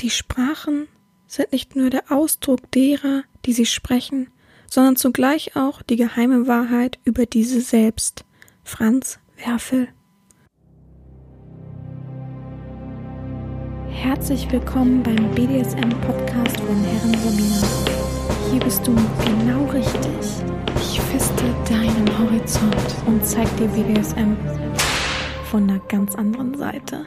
Die Sprachen sind nicht nur der Ausdruck derer, die sie sprechen, sondern zugleich auch die geheime Wahrheit über diese selbst. Franz Werfel. Herzlich willkommen beim BDSM-Podcast von Herren Sabina. Hier bist du genau richtig. Ich feste deinen Horizont und zeig dir BDSM von einer ganz anderen Seite.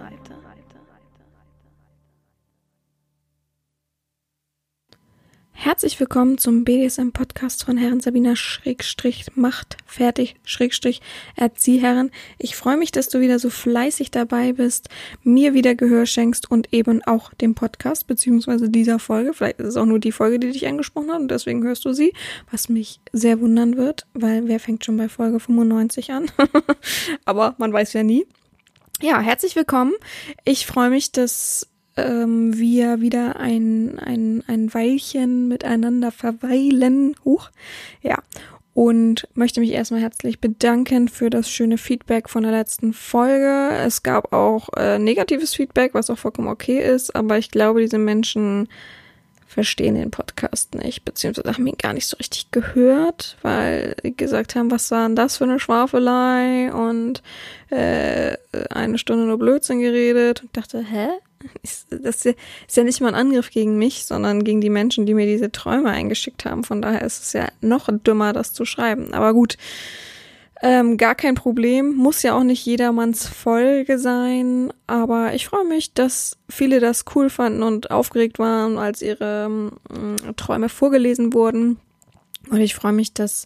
Herzlich willkommen zum BDSM-Podcast von Herren Sabina Schrägstrich Macht fertig Schrägstrich Erzieherin. Ich freue mich, dass du wieder so fleißig dabei bist, mir wieder Gehör schenkst und eben auch dem Podcast beziehungsweise dieser Folge. Vielleicht ist es auch nur die Folge, die dich angesprochen hat und deswegen hörst du sie, was mich sehr wundern wird, weil wer fängt schon bei Folge 95 an? Aber man weiß ja nie. Ja, herzlich willkommen. Ich freue mich, dass ähm, wir wieder ein, ein, ein Weilchen miteinander verweilen. Huch. Ja. Und möchte mich erstmal herzlich bedanken für das schöne Feedback von der letzten Folge. Es gab auch äh, negatives Feedback, was auch vollkommen okay ist, aber ich glaube, diese Menschen verstehen den Podcast nicht, beziehungsweise haben ihn gar nicht so richtig gehört, weil die gesagt haben, was war denn das für eine Schwafelei und äh, eine Stunde nur Blödsinn geredet und dachte, hä? Das ist ja nicht mal ein Angriff gegen mich, sondern gegen die Menschen, die mir diese Träume eingeschickt haben. Von daher ist es ja noch dümmer, das zu schreiben. Aber gut, ähm, gar kein Problem. Muss ja auch nicht jedermanns Folge sein. Aber ich freue mich, dass viele das cool fanden und aufgeregt waren, als ihre äh, Träume vorgelesen wurden. Und ich freue mich, dass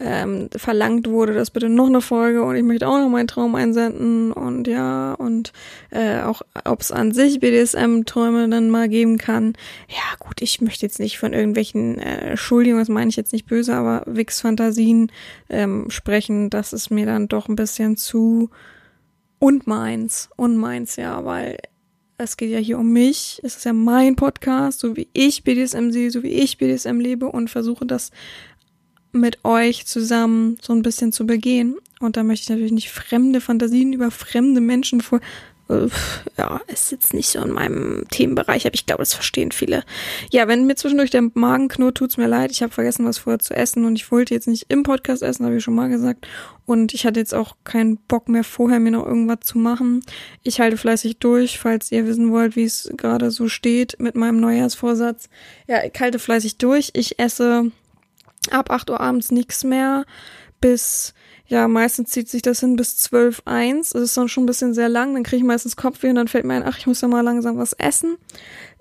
ähm, verlangt wurde, dass bitte noch eine Folge und ich möchte auch noch meinen Traum einsenden und ja, und äh, auch ob es an sich BDSM-Träume dann mal geben kann. Ja, gut, ich möchte jetzt nicht von irgendwelchen äh, Entschuldigungen, das meine ich jetzt nicht böse, aber Wix-Fantasien ähm, sprechen, das ist mir dann doch ein bisschen zu und meins, und meins, ja, weil es geht ja hier um mich, es ist ja mein Podcast, so wie ich BDSM sehe, so wie ich BDSM lebe und versuche das mit euch zusammen so ein bisschen zu begehen. Und da möchte ich natürlich nicht fremde Fantasien über fremde Menschen vor. Ja, ist jetzt nicht so in meinem Themenbereich, aber ich glaube, das verstehen viele. Ja, wenn mir zwischendurch der Magen knurrt, tut's mir leid. Ich habe vergessen, was vorher zu essen und ich wollte jetzt nicht im Podcast essen, habe ich schon mal gesagt. Und ich hatte jetzt auch keinen Bock mehr vorher, mir noch irgendwas zu machen. Ich halte fleißig durch, falls ihr wissen wollt, wie es gerade so steht mit meinem Neujahrsvorsatz. Ja, ich halte fleißig durch. Ich esse ab 8 Uhr abends nichts mehr bis ja, meistens zieht sich das hin bis 12, 1. Das ist dann schon ein bisschen sehr lang. Dann kriege ich meistens Kopfweh und dann fällt mir ein, ach, ich muss ja mal langsam was essen.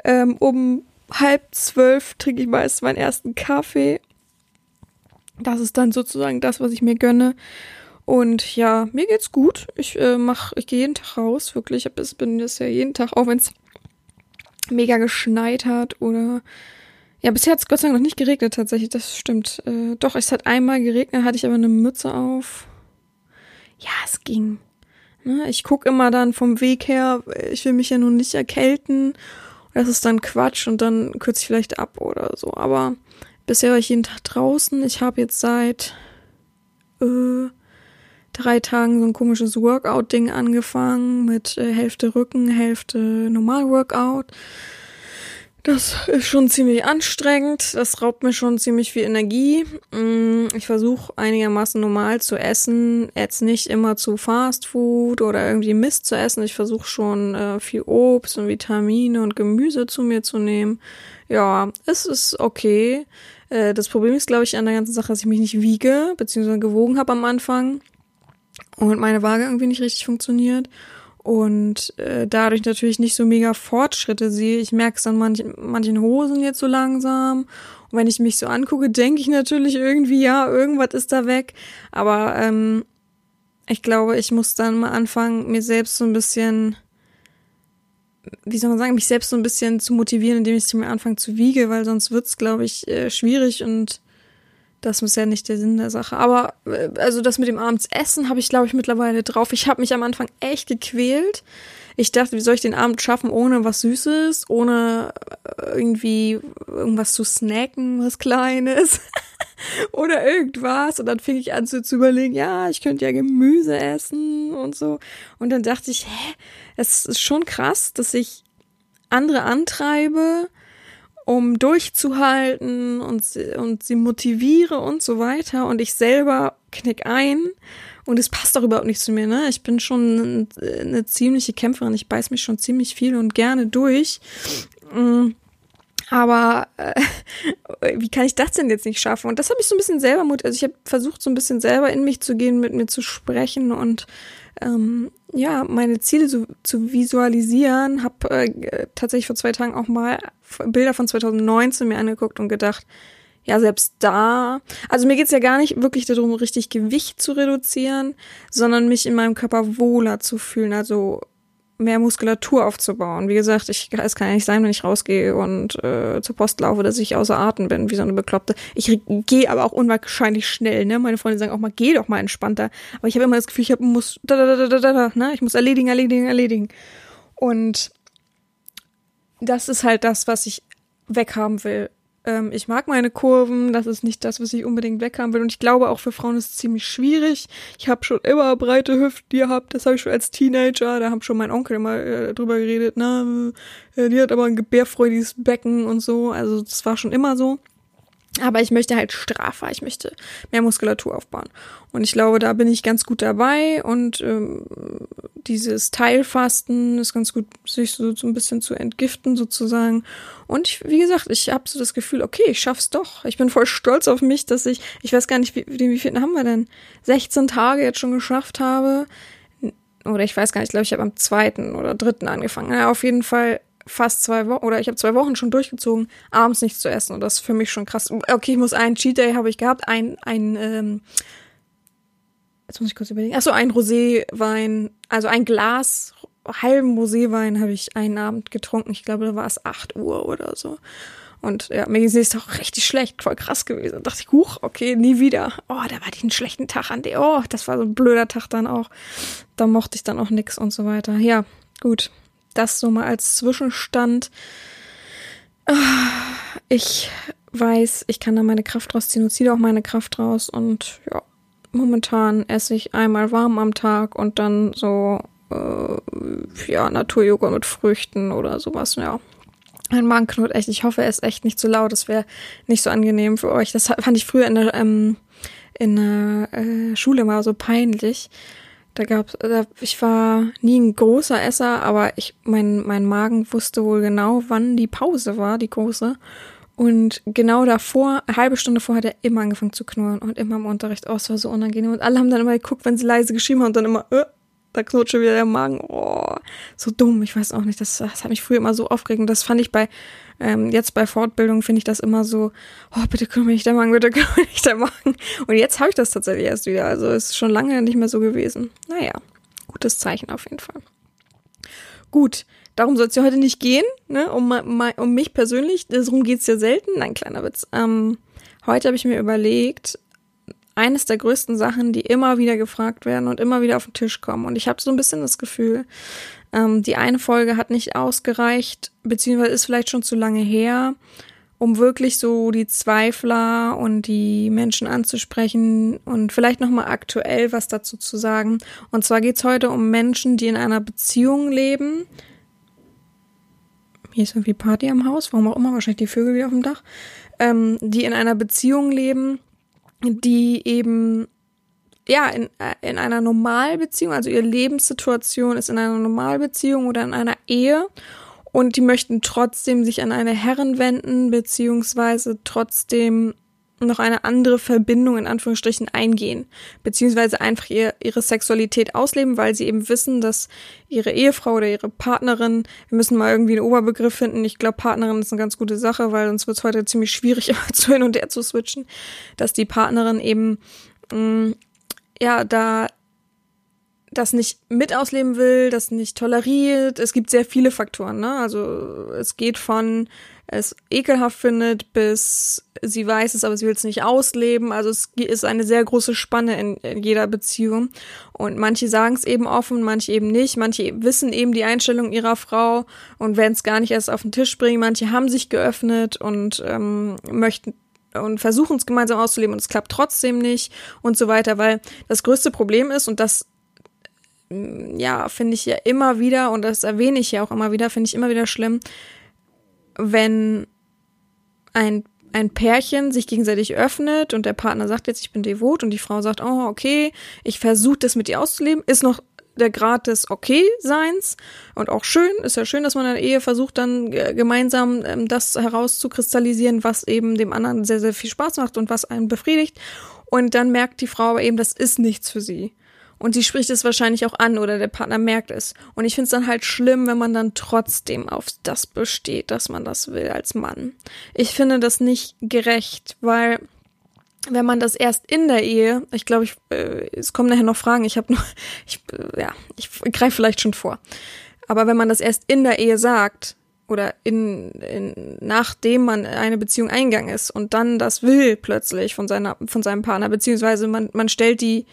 Ähm, um halb zwölf trinke ich meist meinen ersten Kaffee. Das ist dann sozusagen das, was ich mir gönne. Und ja, mir geht's gut. Ich äh, mach, ich gehe jeden Tag raus, wirklich. Ich bin das ja jeden Tag, auch wenn es mega geschneit hat oder ja, bisher hat es Gott sei Dank noch nicht geregnet tatsächlich, das stimmt. Äh, doch, es hat einmal geregnet, hatte ich aber eine Mütze auf. Ja, es ging. Ne? Ich guck immer dann vom Weg her, ich will mich ja nun nicht erkälten. Das ist dann Quatsch und dann kürze ich vielleicht ab oder so. Aber bisher war ich jeden Tag draußen. Ich habe jetzt seit äh, drei Tagen so ein komisches Workout-Ding angefangen mit äh, Hälfte Rücken, Hälfte Normal-Workout. Das ist schon ziemlich anstrengend. Das raubt mir schon ziemlich viel Energie. Mm, ich versuche einigermaßen normal zu essen. Jetzt nicht immer zu Fast Food oder irgendwie Mist zu essen. Ich versuche schon äh, viel Obst und Vitamine und Gemüse zu mir zu nehmen. Ja, es ist okay. Äh, das Problem ist, glaube ich, an der ganzen Sache, dass ich mich nicht wiege, beziehungsweise gewogen habe am Anfang. Und meine Waage irgendwie nicht richtig funktioniert und äh, dadurch natürlich nicht so mega Fortschritte sehe. Ich merke es an manchen, manchen Hosen jetzt so langsam. Und wenn ich mich so angucke, denke ich natürlich irgendwie, ja, irgendwas ist da weg. Aber ähm, ich glaube, ich muss dann mal anfangen, mir selbst so ein bisschen, wie soll man sagen, mich selbst so ein bisschen zu motivieren, indem ich mir anfange zu wiege, weil sonst wird's, glaube ich, äh, schwierig und das ist ja nicht der Sinn der Sache. Aber äh, also das mit dem Abendsessen habe ich, glaube ich, mittlerweile drauf. Ich habe mich am Anfang echt gequält. Ich dachte, wie soll ich den Abend schaffen ohne was Süßes, ohne äh, irgendwie irgendwas zu snacken, was Kleines oder irgendwas. Und dann fing ich an so zu überlegen, ja, ich könnte ja Gemüse essen und so. Und dann dachte ich, hä, es ist schon krass, dass ich andere antreibe, um durchzuhalten und, und sie motiviere und so weiter und ich selber knick ein und es passt auch überhaupt nicht zu mir, ne? Ich bin schon eine ziemliche Kämpferin, ich beiß mich schon ziemlich viel und gerne durch. Mm. Aber äh, wie kann ich das denn jetzt nicht schaffen? Und das habe ich so ein bisschen selber mut. Also ich habe versucht, so ein bisschen selber in mich zu gehen, mit mir zu sprechen und ähm, ja, meine Ziele so, zu visualisieren. Habe äh, tatsächlich vor zwei Tagen auch mal Bilder von 2019 mir angeguckt und gedacht, ja, selbst da, also mir geht's ja gar nicht wirklich darum, richtig Gewicht zu reduzieren, sondern mich in meinem Körper wohler zu fühlen, also mehr Muskulatur aufzubauen. Wie gesagt, ich, es kann ja nicht sein, wenn ich rausgehe und äh, zur Post laufe, dass ich außer Atem bin, wie so eine Bekloppte. Ich gehe aber auch unwahrscheinlich schnell, ne? Meine Freunde sagen auch mal, geh doch mal entspannter. Aber ich habe immer das Gefühl, ich hab, muss, da, da, da, da, da, da, ne? Ich muss erledigen, erledigen, erledigen. Und das ist halt das, was ich weghaben will. Ähm, ich mag meine Kurven, das ist nicht das, was ich unbedingt weghaben will. Und ich glaube, auch für Frauen ist es ziemlich schwierig. Ich habe schon immer breite Hüften gehabt, das habe ich schon als Teenager. Da haben schon mein Onkel immer äh, drüber geredet, ne? Äh, die hat aber ein gebärfreudiges Becken und so. Also das war schon immer so. Aber ich möchte halt straffer, ich möchte mehr Muskulatur aufbauen. Und ich glaube, da bin ich ganz gut dabei. Und ähm, dieses Teilfasten ist ganz gut, sich so, so ein bisschen zu entgiften sozusagen. Und ich, wie gesagt, ich habe so das Gefühl, okay, ich schaff's doch. Ich bin voll stolz auf mich, dass ich, ich weiß gar nicht, wie, wie viel haben wir denn? 16 Tage jetzt schon geschafft habe. Oder ich weiß gar nicht, ich glaube, ich habe am zweiten oder dritten angefangen. Ja, auf jeden Fall fast zwei Wochen oder ich habe zwei Wochen schon durchgezogen, abends nichts zu essen und das ist für mich schon krass. Okay, ich muss einen Cheat Day habe ich gehabt, ein ein ähm, jetzt muss ich kurz überlegen. Achso, ein Roséwein, also ein Glas halben Roséwein habe ich einen Abend getrunken. Ich glaube, da war es acht Uhr oder so. Und ja, mir ging es doch richtig schlecht, voll krass gewesen. Da dachte ich, huch, okay, nie wieder. Oh, da war ich einen schlechten Tag an der. Oh, das war so ein blöder Tag dann auch. Da mochte ich dann auch nix und so weiter. Ja, gut. Das so mal als Zwischenstand. Ich weiß, ich kann da meine Kraft rausziehen und ziehe auch meine Kraft raus. Und ja, momentan esse ich einmal warm am Tag und dann so, äh, ja, Naturjoghurt mit Früchten oder sowas, ja. Mein Magen knurrt echt. Ich hoffe, er ist echt nicht zu laut. Das wäre nicht so angenehm für euch. Das fand ich früher in der, ähm, in der äh, Schule mal so peinlich. Da gab's, da, ich war nie ein großer Esser, aber ich, mein, mein Magen wusste wohl genau, wann die Pause war, die große. Und genau davor, eine halbe Stunde vorher, hat er immer angefangen zu knurren und immer im Unterricht. Oh, es war so unangenehm. Und alle haben dann immer geguckt, wenn sie leise geschrieben haben und dann immer, äh, da knurrt schon wieder der Magen. Oh, so dumm. Ich weiß auch nicht. Das, das hat mich früher immer so aufgeregt. Und das fand ich bei, ähm, jetzt bei Fortbildung finde ich das immer so, oh, bitte kümmere mich der Magen, bitte kümmere mich der Magen. Und jetzt habe ich das tatsächlich erst wieder. Also es ist schon lange nicht mehr so gewesen. Naja, gutes Zeichen auf jeden Fall. Gut, darum soll es ja heute nicht gehen, ne? Um, um mich persönlich. Darum geht's ja selten. Nein, kleiner Witz. Ähm, heute habe ich mir überlegt, eines der größten Sachen, die immer wieder gefragt werden und immer wieder auf den Tisch kommen. Und ich habe so ein bisschen das Gefühl, ähm, die eine Folge hat nicht ausgereicht, beziehungsweise ist vielleicht schon zu lange her, um wirklich so die Zweifler und die Menschen anzusprechen und vielleicht nochmal aktuell was dazu zu sagen. Und zwar geht's heute um Menschen, die in einer Beziehung leben. Hier ist irgendwie Party am Haus, warum auch immer, wahrscheinlich die Vögel wieder auf dem Dach. Ähm, die in einer Beziehung leben, die eben ja in, äh, in einer Normalbeziehung, also ihre Lebenssituation ist in einer Normalbeziehung oder in einer Ehe und die möchten trotzdem sich an eine Herren wenden, beziehungsweise trotzdem noch eine andere Verbindung in Anführungsstrichen eingehen, beziehungsweise einfach ihr, ihre Sexualität ausleben, weil sie eben wissen, dass ihre Ehefrau oder ihre Partnerin, wir müssen mal irgendwie einen Oberbegriff finden, ich glaube Partnerin ist eine ganz gute Sache, weil sonst wird es heute ziemlich schwierig, zu hin und her zu switchen, dass die Partnerin eben mh, mm, ja da das nicht mit ausleben will, das nicht toleriert. Es gibt sehr viele Faktoren, ne? Also es geht von es ekelhaft findet, bis sie weiß es, aber sie will es nicht ausleben. Also es ist eine sehr große Spanne in, in jeder Beziehung. Und manche sagen es eben offen, manche eben nicht. Manche wissen eben die Einstellung ihrer Frau und werden es gar nicht erst auf den Tisch bringen. Manche haben sich geöffnet und ähm, möchten und versuchen es gemeinsam auszuleben und es klappt trotzdem nicht und so weiter, weil das größte Problem ist und das mm, ja, finde ich ja immer wieder, und das erwähne ich ja auch immer wieder, finde ich immer wieder schlimm, wenn ein, ein Pärchen sich gegenseitig öffnet und der Partner sagt jetzt, ich bin devot und die Frau sagt, oh, okay, ich versuche das mit dir auszuleben, ist noch der Grad des Okay-Seins und auch schön, ist ja schön, dass man in der Ehe versucht, dann äh, gemeinsam ähm, das herauszukristallisieren, was eben dem anderen sehr, sehr viel Spaß macht und was einen befriedigt. Und dann merkt die Frau aber eben, das ist nichts für sie. Und sie spricht es wahrscheinlich auch an oder der Partner merkt es. Und ich finde es dann halt schlimm, wenn man dann trotzdem auf das besteht, dass man das will als Mann. Ich finde das nicht gerecht, weil wenn man das erst in der Ehe, ich glaube, ich, äh, es kommen nachher noch Fragen, ich habe nur, ich, äh, ja, ich greife vielleicht schon vor. Aber wenn man das erst in der Ehe sagt oder in, in nachdem man eine Beziehung eingegangen ist und dann das will plötzlich von seiner von seinem Partner beziehungsweise man man stellt die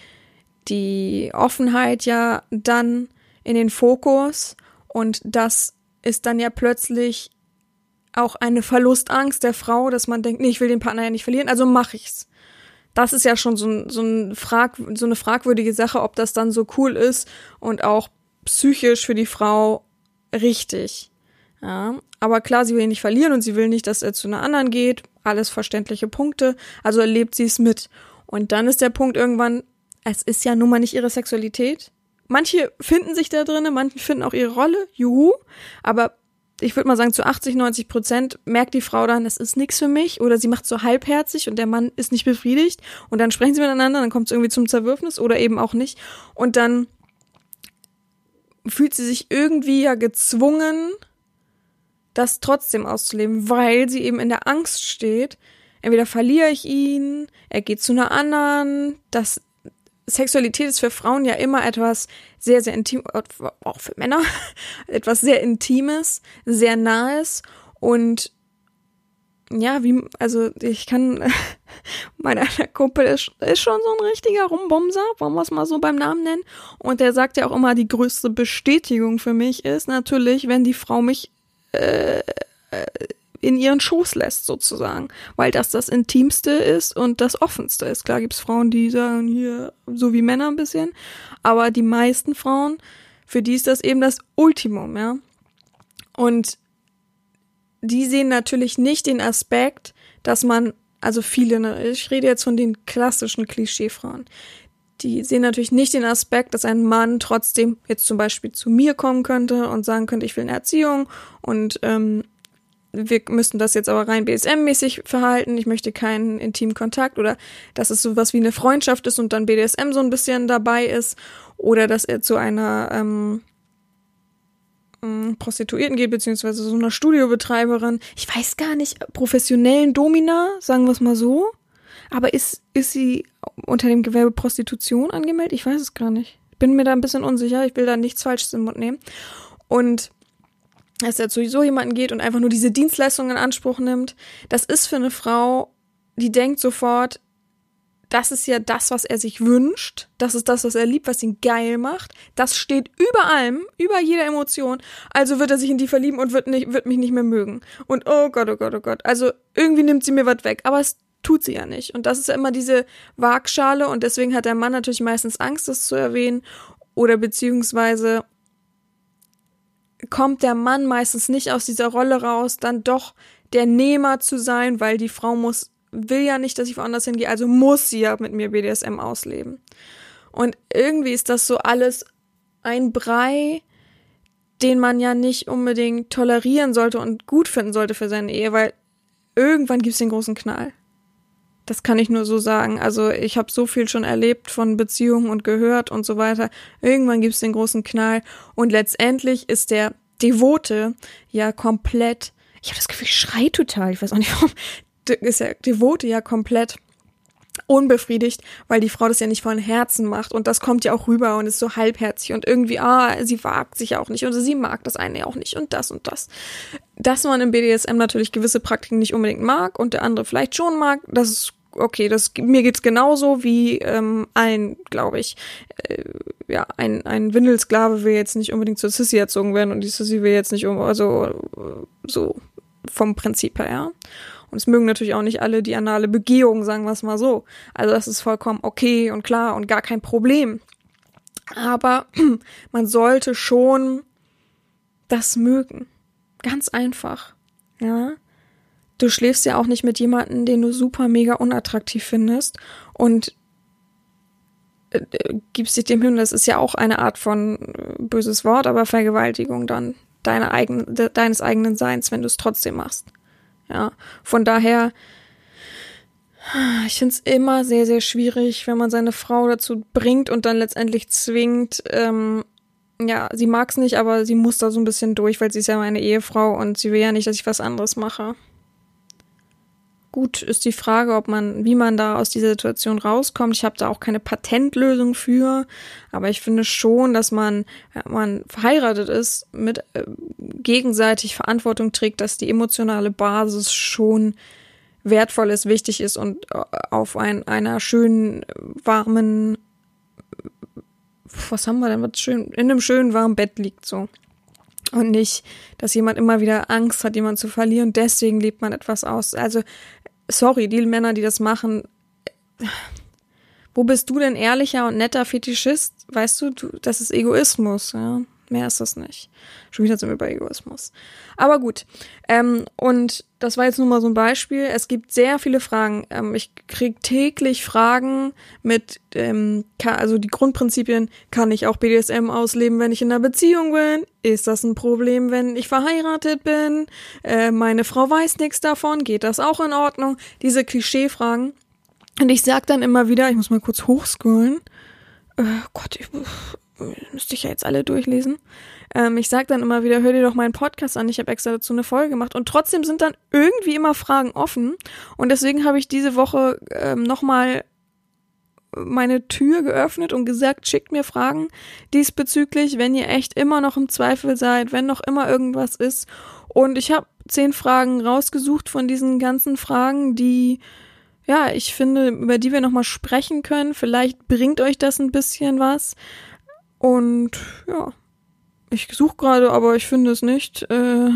die Offenheit ja dann in den Fokus und das ist dann ja plötzlich auch eine Verlustangst der Frau, dass man denkt, nee, ich will den Partner ja nicht verlieren, also mache ich's das ist ja schon so, ein, so, ein Frag, so eine fragwürdige Sache, ob das dann so cool ist und auch psychisch für die Frau richtig. Ja, aber klar, sie will ihn nicht verlieren und sie will nicht, dass er zu einer anderen geht. Alles verständliche Punkte. Also erlebt sie es mit. Und dann ist der Punkt irgendwann, es ist ja nun mal nicht ihre Sexualität. Manche finden sich da drinnen, manche finden auch ihre Rolle, juhu. Aber ich würde mal sagen, zu 80, 90 Prozent merkt die Frau dann, es ist nichts für mich oder sie macht so halbherzig und der Mann ist nicht befriedigt und dann sprechen sie miteinander, dann kommt es irgendwie zum Zerwürfnis oder eben auch nicht und dann fühlt sie sich irgendwie ja gezwungen, das trotzdem auszuleben, weil sie eben in der Angst steht, entweder verliere ich ihn, er geht zu einer anderen, das Sexualität ist für Frauen ja immer etwas sehr, sehr intim, auch für Männer, etwas sehr Intimes, sehr Nahes und ja, wie, also ich kann, mein einer Kumpel ist, ist schon so ein richtiger Rumbumser, wollen wir es mal so beim Namen nennen. Und der sagt ja auch immer, die größte Bestätigung für mich ist natürlich, wenn die Frau mich äh, ihren Schoß lässt, sozusagen. Weil das das Intimste ist und das Offenste ist. Klar gibt's Frauen, die sagen hier, so wie Männer ein bisschen. Aber die meisten Frauen, für die ist das eben das Ultimum, ja. Und die sehen natürlich nicht den Aspekt, dass man, also viele, ne, ich rede jetzt von den klassischen Klischeefrauen, die sehen natürlich nicht den Aspekt, dass ein Mann trotzdem jetzt zum Beispiel zu mir kommen könnte und sagen könnte, ich will eine Erziehung und ähm, wir müssten das jetzt aber rein BSM-mäßig verhalten, ich möchte keinen intimen Kontakt oder dass es sowas wie eine Freundschaft ist und dann BDSM so ein bisschen dabei ist oder dass er zu einer ähm, mm, Prostituierten geht, beziehungsweise so einer Studiobetreiberin. Ich weiß gar nicht, professionellen Domina, sagen wir es mal so. Aber ist, ist sie unter dem Gewerbe Prostitution angemeldet? Ich weiß es gar nicht. Bin mir da ein bisschen unsicher. Ich will da nichts Falsches im Mund nehmen. Und dass er zu so jemanden geht und einfach nur diese Dienstleistung in Anspruch nimmt, das ist für eine Frau, die denkt sofort, das ist ja das, was er sich wünscht, das ist das, was er liebt, was ihn geil macht, das steht über allem, über jeder Emotion, also wird er sich in die verlieben und wird, nicht, wird mich nicht mehr mögen. Und oh Gott, oh Gott, oh Gott, also irgendwie nimmt sie mir was weg, aber es tut sie ja nicht. Und das ist ja immer diese Waagschale und deswegen hat der Mann natürlich meistens Angst, das zu erwähnen oder beziehungsweise kommt der Mann meistens nicht aus dieser Rolle raus, dann doch der Nehmer zu sein, weil die Frau muss, will ja nicht, dass ich woanders hingehe, also muss sie ja mit mir BDSM ausleben. Und irgendwie ist das so alles ein Brei, den man ja nicht unbedingt tolerieren sollte und gut finden sollte für seine Ehe, weil irgendwann gibt's den großen Knall. Das kann ich nur so sagen. Also ich habe so viel schon erlebt von Beziehungen und gehört und so weiter. Irgendwann gibt's den großen Knall und letztendlich ist der Devote ja komplett. Ich habe das Gefühl, ich schrei total. Ich weiß auch nicht warum. Ist ja Devote ja komplett unbefriedigt, weil die Frau das ja nicht von Herzen macht und das kommt ja auch rüber und ist so halbherzig und irgendwie, ah, sie wagt sich auch nicht oder sie mag das eine auch nicht und das und das. Dass man im BDSM natürlich gewisse Praktiken nicht unbedingt mag und der andere vielleicht schon mag, das ist okay, das mir geht's genauso wie ähm, ein, glaube ich, äh, ja, ein, ein Windelsklave will jetzt nicht unbedingt zur Sissy erzogen werden und die Sissy will jetzt nicht um, also so vom Prinzip her, ja. Und es mögen natürlich auch nicht alle die anale Begehung, sagen wir es mal so. Also das ist vollkommen okay und klar und gar kein Problem. Aber man sollte schon das mögen. Ganz einfach. Ja. Du schläfst ja auch nicht mit jemandem, den du super mega unattraktiv findest und äh, gibst dich dem hin. Das ist ja auch eine Art von äh, böses Wort, aber Vergewaltigung dann deine eigen, de, deines eigenen Seins, wenn du es trotzdem machst. Ja. Von daher, ich finde es immer sehr, sehr schwierig, wenn man seine Frau dazu bringt und dann letztendlich zwingt, ähm, ja, sie mag es nicht, aber sie muss da so ein bisschen durch, weil sie ist ja meine Ehefrau und sie will ja nicht, dass ich was anderes mache. Gut ist die Frage, ob man, wie man da aus dieser Situation rauskommt. Ich habe da auch keine Patentlösung für, aber ich finde schon, dass man, wenn man verheiratet ist, mit äh, gegenseitig Verantwortung trägt, dass die emotionale Basis schon wertvoll ist, wichtig ist und äh, auf ein, einer schönen, warmen, was haben wir denn, was schön, in einem schönen warmen Bett liegt so. Und nicht, dass jemand immer wieder Angst hat, jemanden zu verlieren. Deswegen lebt man etwas aus. Also sorry, die Männer, die das machen, wo bist du denn ehrlicher und netter Fetischist? Weißt du, du das ist Egoismus, ja. Mehr ist das nicht. Schon wieder sind wir bei Egoismus. Aber gut. Ähm, und das war jetzt nur mal so ein Beispiel. Es gibt sehr viele Fragen. Ähm, ich krieg täglich Fragen mit, ähm, also die Grundprinzipien, kann ich auch BDSM ausleben, wenn ich in einer Beziehung bin? Ist das ein Problem, wenn ich verheiratet bin? Äh, meine Frau weiß nichts davon. Geht das auch in Ordnung? Diese Klischeefragen. Und ich sag dann immer wieder, ich muss mal kurz hochscrollen. Äh, Gott, ich, müsste ich ja jetzt alle durchlesen. Ähm, ich sage dann immer wieder, hör dir doch meinen Podcast an, ich habe extra dazu eine Folge gemacht. Und trotzdem sind dann irgendwie immer Fragen offen. Und deswegen habe ich diese Woche ähm, nochmal meine Tür geöffnet und gesagt, schickt mir Fragen diesbezüglich, wenn ihr echt immer noch im Zweifel seid, wenn noch immer irgendwas ist. Und ich habe zehn Fragen rausgesucht von diesen ganzen Fragen, die ja, ich finde, über die wir nochmal sprechen können. Vielleicht bringt euch das ein bisschen was. Und ja, ich suche gerade, aber ich finde es nicht. Äh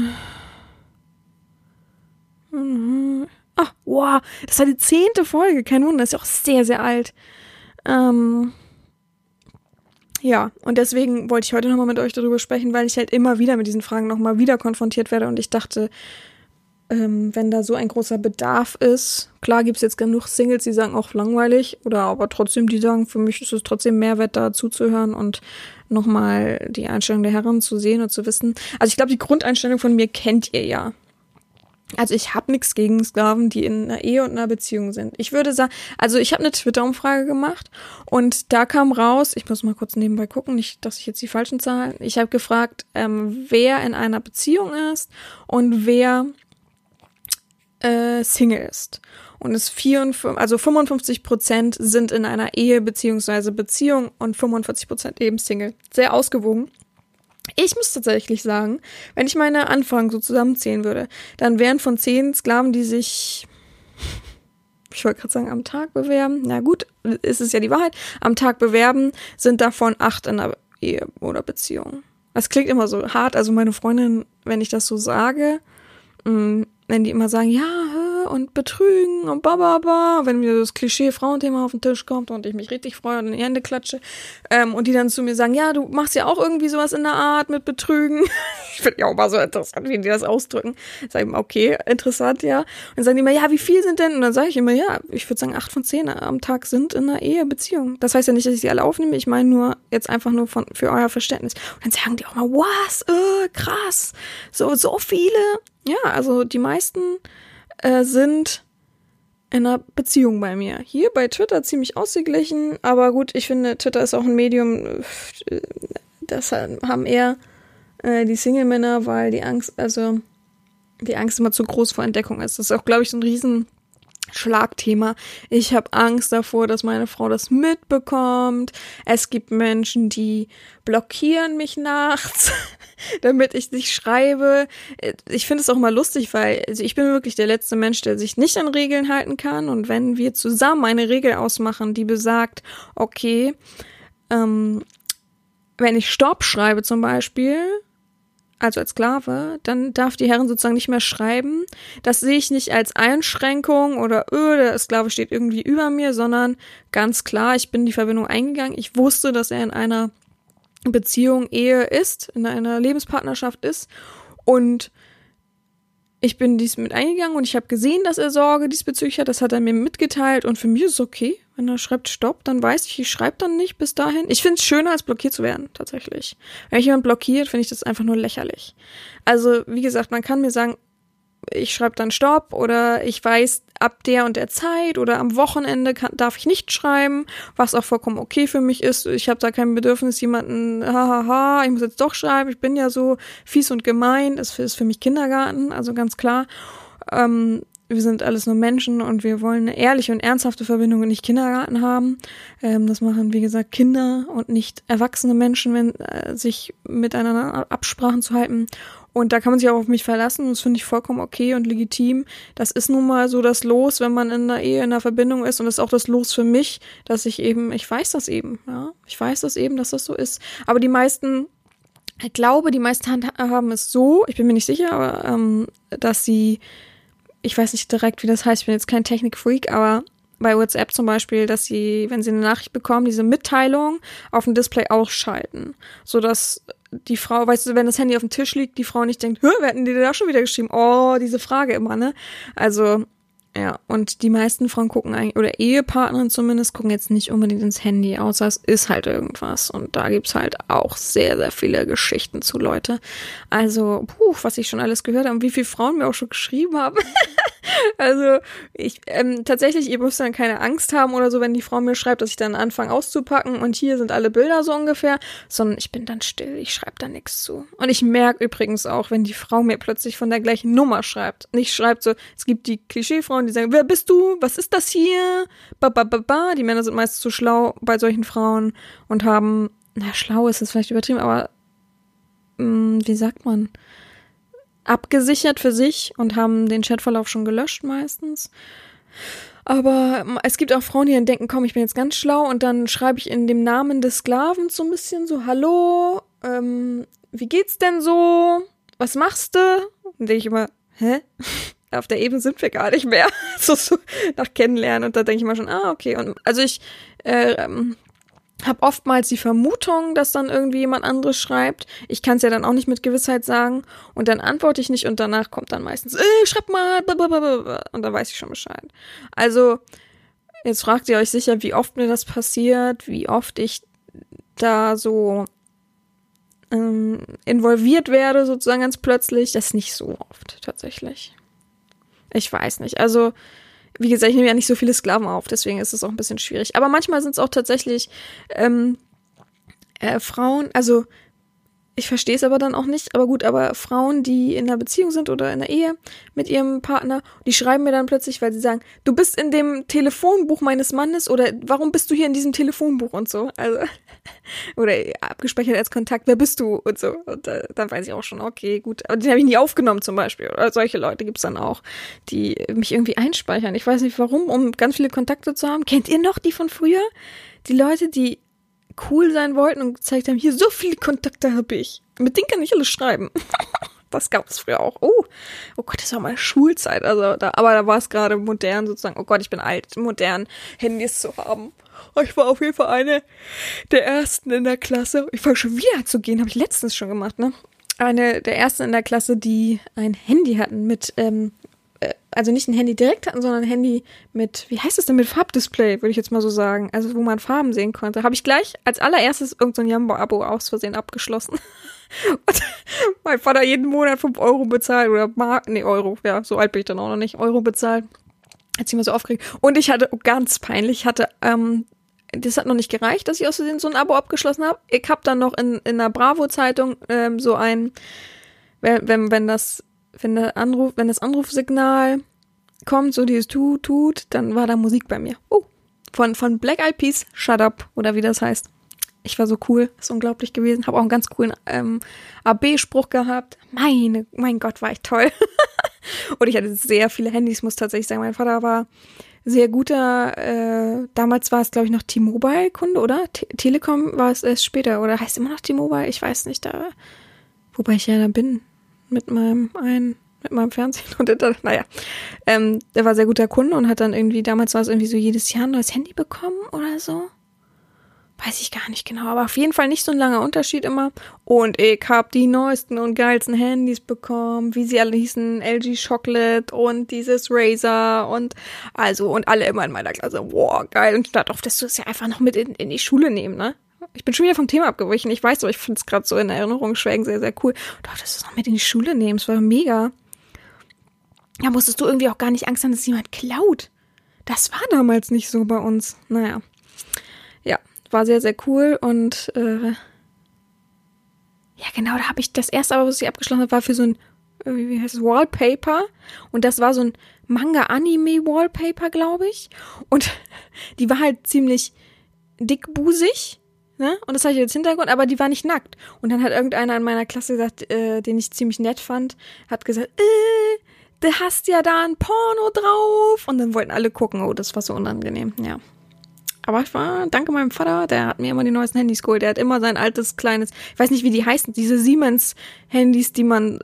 Ah, wow, das war die zehnte Folge, kein Wunder, das ist ja auch sehr, sehr alt. Ähm ja, und deswegen wollte ich heute nochmal mit euch darüber sprechen, weil ich halt immer wieder mit diesen Fragen nochmal wieder konfrontiert werde und ich dachte, ähm, wenn da so ein großer Bedarf ist. Klar gibt es jetzt genug Singles, die sagen auch langweilig, oder aber trotzdem, die sagen, für mich ist es trotzdem Mehrwert, da zuzuhören und nochmal die Einstellung der Herren zu sehen und zu wissen. Also ich glaube, die Grundeinstellung von mir kennt ihr ja. Also ich habe nichts gegen Sklaven, die in einer Ehe und einer Beziehung sind. Ich würde sagen, also ich habe eine Twitter-Umfrage gemacht und da kam raus, ich muss mal kurz nebenbei gucken, nicht, dass ich jetzt die falschen Zahlen. Ich habe gefragt, ähm, wer in einer Beziehung ist und wer äh, Single ist. Und es 54, also 55 Prozent sind in einer Ehe beziehungsweise Beziehung und 45 Prozent eben Single. Sehr ausgewogen. Ich muss tatsächlich sagen, wenn ich meine Anfragen so zusammenzählen würde, dann wären von zehn Sklaven, die sich, ich wollte gerade sagen, am Tag bewerben, na gut, ist es ja die Wahrheit, am Tag bewerben, sind davon acht in einer Ehe oder Beziehung. Das klingt immer so hart, also meine Freundin, wenn ich das so sage, mm, wenn die immer sagen, ja, und betrügen und bababa, wenn mir das Klischee Frauenthema auf den Tisch kommt und ich mich richtig freue und in die Hände klatsche, ähm, und die dann zu mir sagen, ja, du machst ja auch irgendwie sowas in der Art mit Betrügen. ich finde ja auch mal so interessant, wie die das ausdrücken. Sag ich mal, okay, interessant, ja. Und dann sagen die immer, ja, wie viel sind denn? Und dann sage ich immer, ja, ich würde sagen, acht von zehn am Tag sind in einer Ehe, Beziehung. Das heißt ja nicht, dass ich sie alle aufnehme, ich meine nur jetzt einfach nur von, für euer Verständnis. Und dann sagen die auch mal, was, äh, krass, so, so viele ja, also die meisten äh, sind in einer Beziehung bei mir. Hier bei Twitter ziemlich ausgeglichen, aber gut, ich finde, Twitter ist auch ein Medium, äh, das haben eher äh, die Single-Männer, weil die Angst, also die Angst immer zu groß vor Entdeckung ist. Das ist auch, glaube ich, so ein riesen Schlagthema. Ich habe Angst davor, dass meine Frau das mitbekommt. Es gibt Menschen, die blockieren mich nachts, damit ich nicht schreibe. Ich finde es auch mal lustig, weil also ich bin wirklich der letzte Mensch, der sich nicht an Regeln halten kann. Und wenn wir zusammen eine Regel ausmachen, die besagt, okay, ähm, wenn ich Stopp schreibe zum Beispiel, also als Sklave, dann darf die Herren sozusagen nicht mehr schreiben. Das sehe ich nicht als Einschränkung oder öh, der Sklave steht irgendwie über mir, sondern ganz klar, ich bin die Verbindung eingegangen. Ich wusste, dass er in einer Beziehung, Ehe ist, in einer Lebenspartnerschaft ist und ich bin dies mit eingegangen und ich habe gesehen, dass er Sorge diesbezüglich hat. Das hat er mir mitgeteilt und für mich ist es okay. Wenn er schreibt Stopp, dann weiß ich, ich schreibe dann nicht bis dahin. Ich finde es schöner, als blockiert zu werden, tatsächlich. Wenn mich jemand blockiert, finde ich das einfach nur lächerlich. Also, wie gesagt, man kann mir sagen, ich schreibe dann Stopp oder ich weiß ab der und der Zeit oder am Wochenende kann, darf ich nicht schreiben, was auch vollkommen okay für mich ist. Ich habe da kein Bedürfnis, jemanden, hahaha, ich muss jetzt doch schreiben, ich bin ja so fies und gemein, das ist für mich Kindergarten, also ganz klar. Ähm, wir sind alles nur Menschen und wir wollen eine ehrliche und ernsthafte Verbindung und nicht Kindergarten haben. Ähm, das machen, wie gesagt, Kinder und nicht erwachsene Menschen, wenn äh, sich miteinander Absprachen zu halten. Und da kann man sich auch auf mich verlassen und das finde ich vollkommen okay und legitim. Das ist nun mal so das Los, wenn man in einer Ehe, in einer Verbindung ist und das ist auch das Los für mich, dass ich eben, ich weiß das eben, ja. Ich weiß das eben, dass das so ist. Aber die meisten, ich glaube, die meisten haben es so, ich bin mir nicht sicher, aber ähm, dass sie, ich weiß nicht direkt, wie das heißt, ich bin jetzt kein Technikfreak, aber bei WhatsApp zum Beispiel, dass sie, wenn sie eine Nachricht bekommen, diese Mitteilung auf dem Display ausschalten, so dass die Frau, weißt du, wenn das Handy auf dem Tisch liegt, die Frau nicht denkt, wer hatten die da schon wieder geschrieben? Oh, diese Frage immer, ne? Also, ja, und die meisten Frauen gucken eigentlich, oder Ehepartnerinnen zumindest, gucken jetzt nicht unbedingt ins Handy, außer es ist halt irgendwas. Und da gibt's halt auch sehr, sehr viele Geschichten zu, Leute. Also, puh, was ich schon alles gehört habe und wie viele Frauen mir auch schon geschrieben haben. also, ich, ähm, tatsächlich, ihr müsst dann keine Angst haben oder so, wenn die Frau mir schreibt, dass ich dann anfange auszupacken und hier sind alle Bilder so ungefähr, sondern ich bin dann still, ich schreibe da nichts zu. Und ich merke übrigens auch, wenn die Frau mir plötzlich von der gleichen Nummer schreibt. Nicht schreibt so, es gibt die Klischeefrauen, die sagen, wer bist du? Was ist das hier? Ba, ba, ba, ba. Die Männer sind meist zu schlau bei solchen Frauen und haben, na, schlau ist es vielleicht übertrieben, aber mh, hm, wie sagt man? Abgesichert für sich und haben den Chatverlauf schon gelöscht meistens. Aber hm, es gibt auch Frauen, die dann denken, komm, ich bin jetzt ganz schlau und dann schreibe ich in dem Namen des Sklavens so ein bisschen so, hallo, ähm, wie geht's denn so? Was machst du? Und denke ich immer, hä? Auf der Ebene sind wir gar nicht mehr. so, so nach Kennenlernen. Und da denke ich mal schon, ah, okay. Und also ich äh, ähm, habe oftmals die Vermutung, dass dann irgendwie jemand anderes schreibt. Ich kann es ja dann auch nicht mit Gewissheit sagen. Und dann antworte ich nicht und danach kommt dann meistens, äh, schreib mal, blablabla. und dann weiß ich schon Bescheid. Also, jetzt fragt ihr euch sicher, wie oft mir das passiert, wie oft ich da so ähm, involviert werde, sozusagen ganz plötzlich. Das ist nicht so oft, tatsächlich. Ich weiß nicht. Also, wie gesagt, ich nehme ja nicht so viele Sklaven auf, deswegen ist es auch ein bisschen schwierig. Aber manchmal sind es auch tatsächlich ähm, äh, Frauen, also ich verstehe es aber dann auch nicht, aber gut, aber Frauen, die in einer Beziehung sind oder in einer Ehe mit ihrem Partner, die schreiben mir dann plötzlich, weil sie sagen, du bist in dem Telefonbuch meines Mannes oder warum bist du hier in diesem Telefonbuch und so. Also, oder abgespeichert als Kontakt, wer bist du und so. Und äh, dann weiß ich auch schon, okay, gut. Aber den habe ich nie aufgenommen zum Beispiel. Oder solche Leute gibt's dann auch, die mich irgendwie einspeichern. Ich weiß nicht warum, um ganz viele Kontakte zu haben. Kennt ihr noch die von früher? Die Leute, die cool sein wollten und gezeigt haben, hier so viele Kontakte habe ich. Mit denen kann ich alles schreiben. das gab es früher auch. Oh, oh Gott, das war meine Schulzeit. Also da, aber da war es gerade modern sozusagen. Oh Gott, ich bin alt, modern Handys zu haben. Oh, ich war auf jeden Fall eine der ersten in der Klasse. Ich fange schon wieder zu gehen, habe ich letztens schon gemacht, ne? Eine der ersten in der Klasse, die ein Handy hatten mit ähm, äh, also nicht ein Handy direkt hatten, sondern ein Handy mit, wie heißt es denn, mit Farbdisplay, würde ich jetzt mal so sagen. Also wo man Farben sehen konnte. Habe ich gleich als allererstes irgendein so Jambo-Abo aus Versehen abgeschlossen. Und mein Vater jeden Monat 5 Euro bezahlt oder Mark, nee, Euro, ja, so alt bin ich dann auch noch nicht, Euro bezahlt. Hat sich immer so aufgeregt. Und ich hatte, oh, ganz peinlich, hatte, ähm, das hat noch nicht gereicht, dass ich aus Versehen so ein Abo abgeschlossen habe. Ich habe dann noch in, in der Bravo-Zeitung ähm, so ein, wenn, wenn, wenn das wenn der Anruf, wenn das Anrufsignal kommt, so dieses tut, tut, dann war da Musik bei mir. Oh, von, von Black Eyed Peas, Shut Up, oder wie das heißt. Ich war so cool, ist unglaublich gewesen. Habe auch einen ganz coolen ähm, AB-Spruch gehabt. Meine, mein Gott, war ich toll. und ich hatte sehr viele Handys, muss tatsächlich sagen. Mein Vater war sehr guter, äh, damals war es, glaube ich, noch T-Mobile-Kunde, oder? T Telekom war es erst später, oder heißt immer noch T-Mobile? Ich weiß nicht, da Wobei ich ja da bin mit meinem einen, mit meinem Fernsehen und Internet. Naja, ähm, der war sehr guter Kunde und hat dann irgendwie, damals war es irgendwie so jedes Jahr ein neues Handy bekommen oder so. Weiß ich gar nicht genau, aber auf jeden Fall nicht so ein langer Unterschied immer. Und ich hab die neuesten und geilsten Handys bekommen, wie sie alle hießen, LG Chocolate und dieses Razer und also und alle immer in meiner Klasse. Wow, geil. Und statt auf, dass du es ja einfach noch mit in, in die Schule nehmen, ne? Ich bin schon wieder vom Thema abgewichen. Ich weiß, aber ich finde es gerade so in Erinnerung schwelgen sehr, sehr cool. Du es noch mit in die Schule nehmen, es war mega. Da musstest du irgendwie auch gar nicht Angst haben, dass jemand klaut. Das war damals nicht so bei uns. Naja. Ja, war sehr, sehr cool und äh, ja, genau, da habe ich das erste, aber was ich abgeschlossen habe, war für so ein, wie heißt es, Wallpaper. Und das war so ein Manga-Anime-Wallpaper, glaube ich. Und die war halt ziemlich dickbusig. Ne? Und das hatte ich als Hintergrund, aber die war nicht nackt. Und dann hat irgendeiner in meiner Klasse gesagt, äh, den ich ziemlich nett fand, hat gesagt, äh, du hast ja da ein Porno drauf. Und dann wollten alle gucken. Oh, das war so unangenehm, ja. Aber ich war, danke meinem Vater, der hat mir immer die neuesten Handys geholt. Der hat immer sein altes, kleines, ich weiß nicht, wie die heißen, diese Siemens-Handys, die man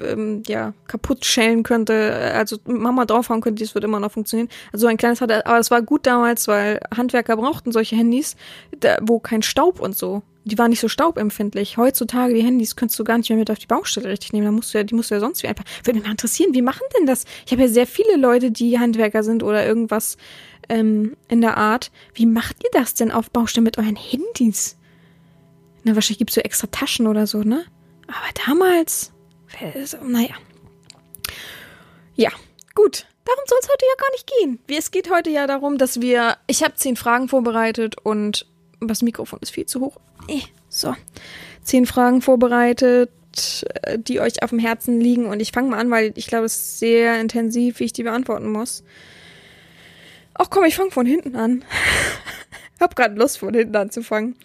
äh, ähm, ja kaputt schellen könnte, also Mama draufhauen könnte, das wird immer noch funktionieren. Also so ein kleines hat er, aber es war gut damals, weil Handwerker brauchten solche Handys, da, wo kein Staub und so. Die waren nicht so staubempfindlich. Heutzutage, die Handys könntest du gar nicht mehr mit auf die Baustelle richtig nehmen. Da musst du ja, die musst du ja sonst wie einfach. Würde mich mal interessieren, wie machen denn das? Ich habe ja sehr viele Leute, die Handwerker sind oder irgendwas ähm, in der Art. Wie macht ihr das denn auf Baustellen mit euren Handys? Na, wahrscheinlich gibt es so extra Taschen oder so, ne? Aber damals, naja. Ja, gut. Darum soll es heute ja gar nicht gehen. Es geht heute ja darum, dass wir. Ich habe zehn Fragen vorbereitet und das Mikrofon ist viel zu hoch. Eh, so. Zehn Fragen vorbereitet, die euch auf dem Herzen liegen. Und ich fange mal an, weil ich glaube, es ist sehr intensiv, wie ich die beantworten muss. Ach komm, ich fange von hinten an. Hab gerade Lust, von hinten anzufangen.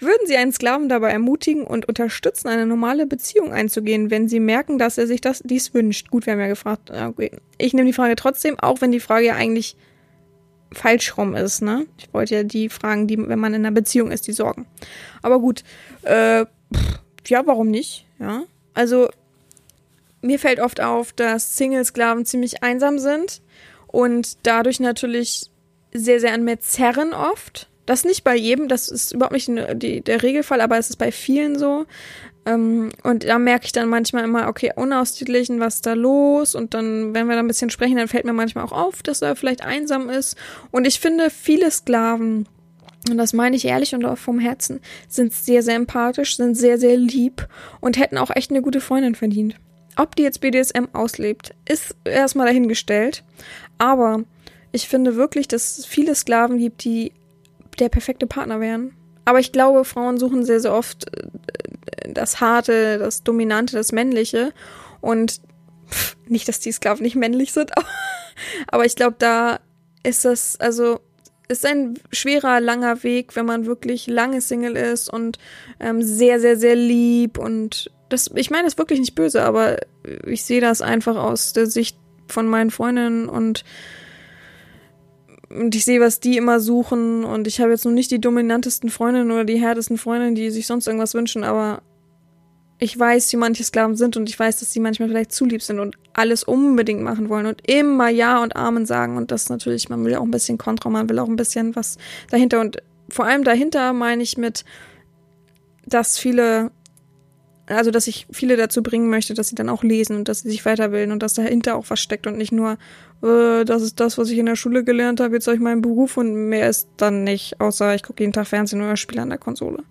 Würden Sie einen Sklaven dabei ermutigen und unterstützen, eine normale Beziehung einzugehen, wenn Sie merken, dass er sich das dies wünscht? Gut, wir haben ja gefragt. Okay. Ich nehme die Frage trotzdem, auch wenn die Frage ja eigentlich falsch rum ist, ne? Ich wollte ja die Fragen, die, wenn man in einer Beziehung ist, die sorgen. Aber gut, äh, pff, ja, warum nicht? Ja. Also, mir fällt oft auf, dass Single-Sklaven ziemlich einsam sind und dadurch natürlich sehr, sehr an mir zerren oft. Das nicht bei jedem, das ist überhaupt nicht die, der Regelfall, aber es ist bei vielen so. Ähm, und da merke ich dann manchmal immer, okay, unausgeglichen, was ist da los? Und dann, wenn wir da ein bisschen sprechen, dann fällt mir manchmal auch auf, dass er vielleicht einsam ist. Und ich finde, viele Sklaven, und das meine ich ehrlich und auch vom Herzen, sind sehr, sehr empathisch, sind sehr, sehr lieb und hätten auch echt eine gute Freundin verdient. Ob die jetzt BDSM auslebt, ist erstmal dahingestellt. Aber ich finde wirklich, dass es viele Sklaven gibt, die der perfekte Partner wären. Aber ich glaube, Frauen suchen sehr, sehr oft äh, das Harte, das Dominante, das Männliche. Und pff, nicht, dass die Sklaven nicht männlich sind, aber ich glaube, da ist das, also ist ein schwerer, langer Weg, wenn man wirklich lange Single ist und ähm, sehr, sehr, sehr lieb und das, ich meine das wirklich nicht böse, aber ich sehe das einfach aus der Sicht von meinen Freundinnen und und ich sehe, was die immer suchen. Und ich habe jetzt noch nicht die dominantesten Freundinnen oder die härtesten Freundinnen, die sich sonst irgendwas wünschen, aber ich weiß, wie manche Sklaven sind und ich weiß, dass sie manchmal vielleicht zu lieb sind und alles unbedingt machen wollen und immer Ja und Amen sagen. Und das natürlich, man will ja auch ein bisschen Kontra, man will auch ein bisschen was dahinter. Und vor allem dahinter meine ich mit, dass viele also dass ich viele dazu bringen möchte, dass sie dann auch lesen und dass sie sich weiterbilden und dass dahinter auch was steckt und nicht nur, äh, das ist das, was ich in der Schule gelernt habe, jetzt habe ich meinen Beruf und mehr ist dann nicht, außer ich gucke jeden Tag Fernsehen oder spiele an der Konsole.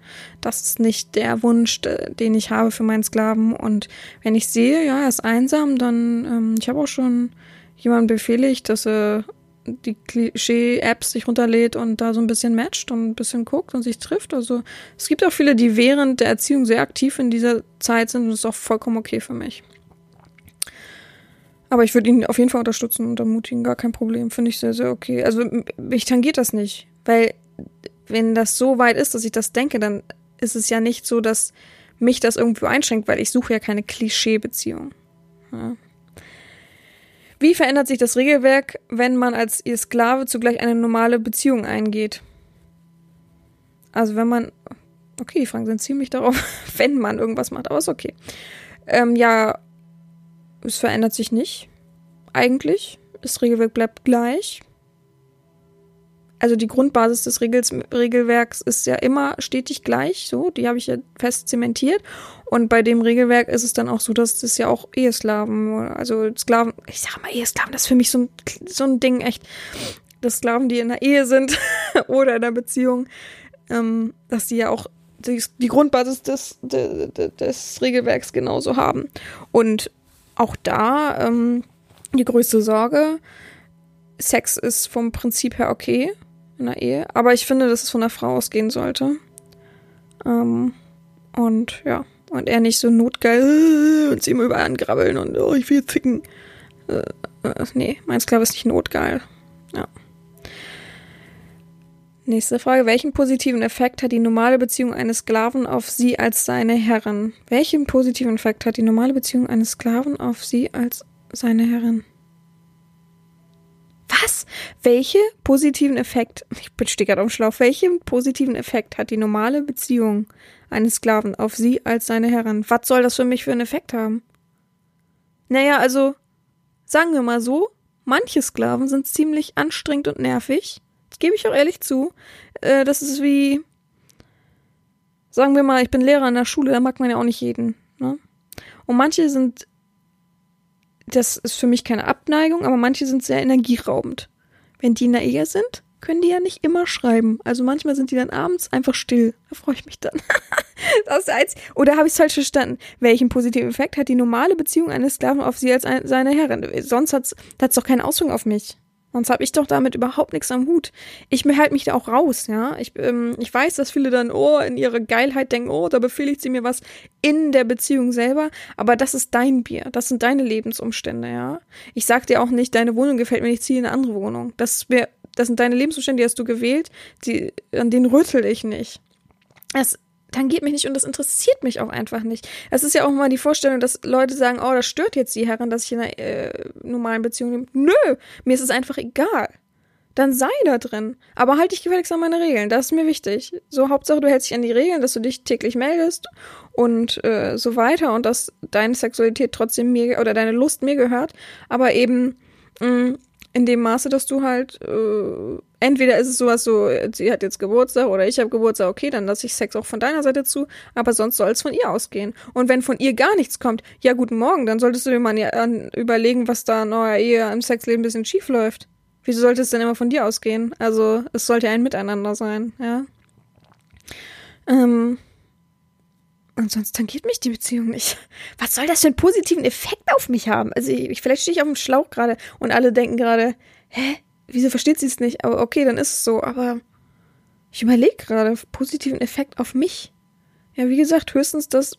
Das ist nicht der Wunsch, den ich habe für meinen Sklaven und wenn ich sehe, ja, er ist einsam, dann, ähm, ich habe auch schon jemanden befehligt, dass er die Klischee-Apps sich runterlädt und da so ein bisschen matcht und ein bisschen guckt und sich trifft. Also es gibt auch viele, die während der Erziehung sehr aktiv in dieser Zeit sind und das ist auch vollkommen okay für mich. Aber ich würde ihn auf jeden Fall unterstützen und ermutigen, gar kein Problem. Finde ich sehr, sehr okay. Also mich tangiert das nicht, weil wenn das so weit ist, dass ich das denke, dann ist es ja nicht so, dass mich das irgendwo einschränkt, weil ich suche ja keine Klischee-Beziehung. Ja. Wie verändert sich das Regelwerk, wenn man als ihr Sklave zugleich eine normale Beziehung eingeht? Also wenn man Okay, die Fragen sind ziemlich darauf, wenn man irgendwas macht, aber ist okay. Ähm, ja, es verändert sich nicht. Eigentlich. Das Regelwerk bleibt gleich. Also die Grundbasis des Regels, Regelwerks ist ja immer stetig gleich, so, die habe ich ja fest zementiert. Und bei dem Regelwerk ist es dann auch so, dass das ja auch Ehesklaven, also Sklaven, ich sage mal Ehesklaven, das ist für mich so ein, so ein Ding echt, dass Sklaven, die in der Ehe sind oder in der Beziehung, ähm, dass die ja auch die, die Grundbasis des, des, des Regelwerks genauso haben. Und auch da ähm, die größte Sorge, Sex ist vom Prinzip her okay in der Ehe, aber ich finde, dass es von der Frau ausgehen sollte. Ähm, und ja, und er nicht so notgeil äh, und sie immer überall angrabbeln und oh, ich will ficken. Äh, äh, nee, mein Sklave ist nicht notgeil. Ja. Nächste Frage. Welchen positiven Effekt hat die normale Beziehung eines Sklaven auf Sie als seine Herren? Welchen positiven Effekt hat die normale Beziehung eines Sklaven auf Sie als seine Herren? Was? Welche positiven Effekt, ich bin stickert am Schlauch, welchen positiven Effekt hat die normale Beziehung eines Sklaven auf Sie als seine Herren? Was soll das für mich für einen Effekt haben? Naja, also, sagen wir mal so, manche Sklaven sind ziemlich anstrengend und nervig gebe ich auch ehrlich zu. Äh, das ist wie, sagen wir mal, ich bin Lehrer in der Schule, da mag man ja auch nicht jeden. Ne? Und manche sind, das ist für mich keine Abneigung, aber manche sind sehr energieraubend. Wenn die in der Ehe sind, können die ja nicht immer schreiben. Also manchmal sind die dann abends einfach still. Da freue ich mich dann. das eins. Oder habe ich es falsch verstanden? Welchen positiven Effekt hat die normale Beziehung eines Sklaven auf sie als ein, seine Herrin? Sonst hat es doch keine Auswirkung auf mich. Sonst habe ich doch damit überhaupt nichts am Hut. Ich halte mich da auch raus, ja. Ich, ähm, ich weiß, dass viele dann, oh, in ihrer Geilheit denken, oh, da befehligt sie mir was in der Beziehung selber. Aber das ist dein Bier. Das sind deine Lebensumstände, ja. Ich sag dir auch nicht, deine Wohnung gefällt mir nicht, ziehe in eine andere Wohnung. Das, wär, das sind deine Lebensumstände, die hast du gewählt. Die, an denen rüttel ich nicht. Es tangiert mich nicht und das interessiert mich auch einfach nicht. Es ist ja auch mal die Vorstellung, dass Leute sagen, oh, das stört jetzt die Herren, dass ich in einer äh, normalen Beziehung bin. Nö, mir ist es einfach egal. Dann sei da drin. Aber halt dich gefälligst an meine Regeln. Das ist mir wichtig. So, Hauptsache, du hältst dich an die Regeln, dass du dich täglich meldest und äh, so weiter und dass deine Sexualität trotzdem mir oder deine Lust mir gehört. Aber eben mh, mm, in dem Maße, dass du halt äh, entweder ist es sowas so, sie hat jetzt Geburtstag oder ich habe Geburtstag, okay, dann lasse ich Sex auch von deiner Seite zu, aber sonst soll es von ihr ausgehen. Und wenn von ihr gar nichts kommt, ja, guten Morgen, dann solltest du dir mal überlegen, was da in eurer Ehe im Sexleben ein bisschen schief läuft. Wieso sollte es denn immer von dir ausgehen? Also, es sollte ein Miteinander sein, ja. Ähm, und sonst tangiert mich die Beziehung nicht. Was soll das für einen positiven Effekt auf mich haben? Also ich, vielleicht stehe ich auf dem Schlauch gerade und alle denken gerade, hä, wieso versteht sie es nicht? Aber okay, dann ist es so. Aber ich überlege gerade, positiven Effekt auf mich. Ja, wie gesagt, höchstens das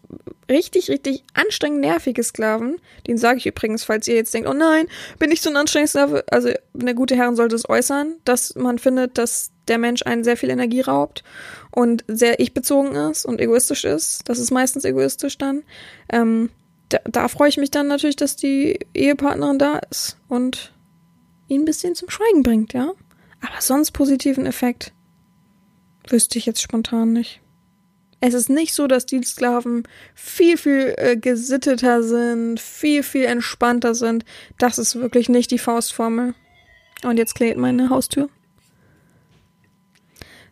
richtig, richtig anstrengend nervige Sklaven. Den sage ich übrigens, falls ihr jetzt denkt, oh nein, bin ich so ein anstrengender Sklave. Also eine gute Herrin sollte es äußern, dass man findet, dass der Mensch einen sehr viel Energie raubt und sehr ich-bezogen ist und egoistisch ist. Das ist meistens egoistisch dann. Ähm, da, da freue ich mich dann natürlich, dass die Ehepartnerin da ist und ihn ein bisschen zum Schweigen bringt, ja. Aber sonst positiven Effekt wüsste ich jetzt spontan nicht. Es ist nicht so, dass die Sklaven viel, viel äh, gesitteter sind, viel, viel entspannter sind. Das ist wirklich nicht die Faustformel. Und jetzt klingelt meine Haustür.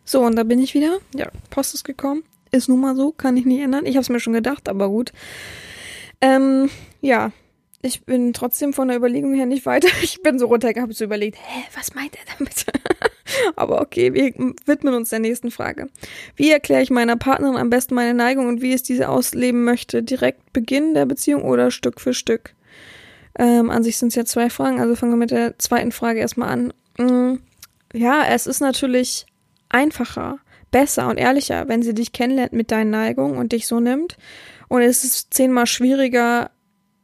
So, und da bin ich wieder. Ja, Post ist gekommen. Ist nun mal so, kann ich nicht ändern. Ich habe es mir schon gedacht, aber gut. Ähm, ja, ich bin trotzdem von der Überlegung her nicht weiter. Ich bin so runtergegangen, habe so überlegt, hä, was meint er damit? Aber okay, wir widmen uns der nächsten Frage. Wie erkläre ich meiner Partnerin am besten meine Neigung und wie es diese ausleben möchte? Direkt Beginn der Beziehung oder Stück für Stück? Ähm, an sich sind es ja zwei Fragen, also fangen wir mit der zweiten Frage erstmal an. Mm, ja, es ist natürlich einfacher, besser und ehrlicher, wenn sie dich kennenlernt mit deinen Neigungen und dich so nimmt. Und es ist zehnmal schwieriger,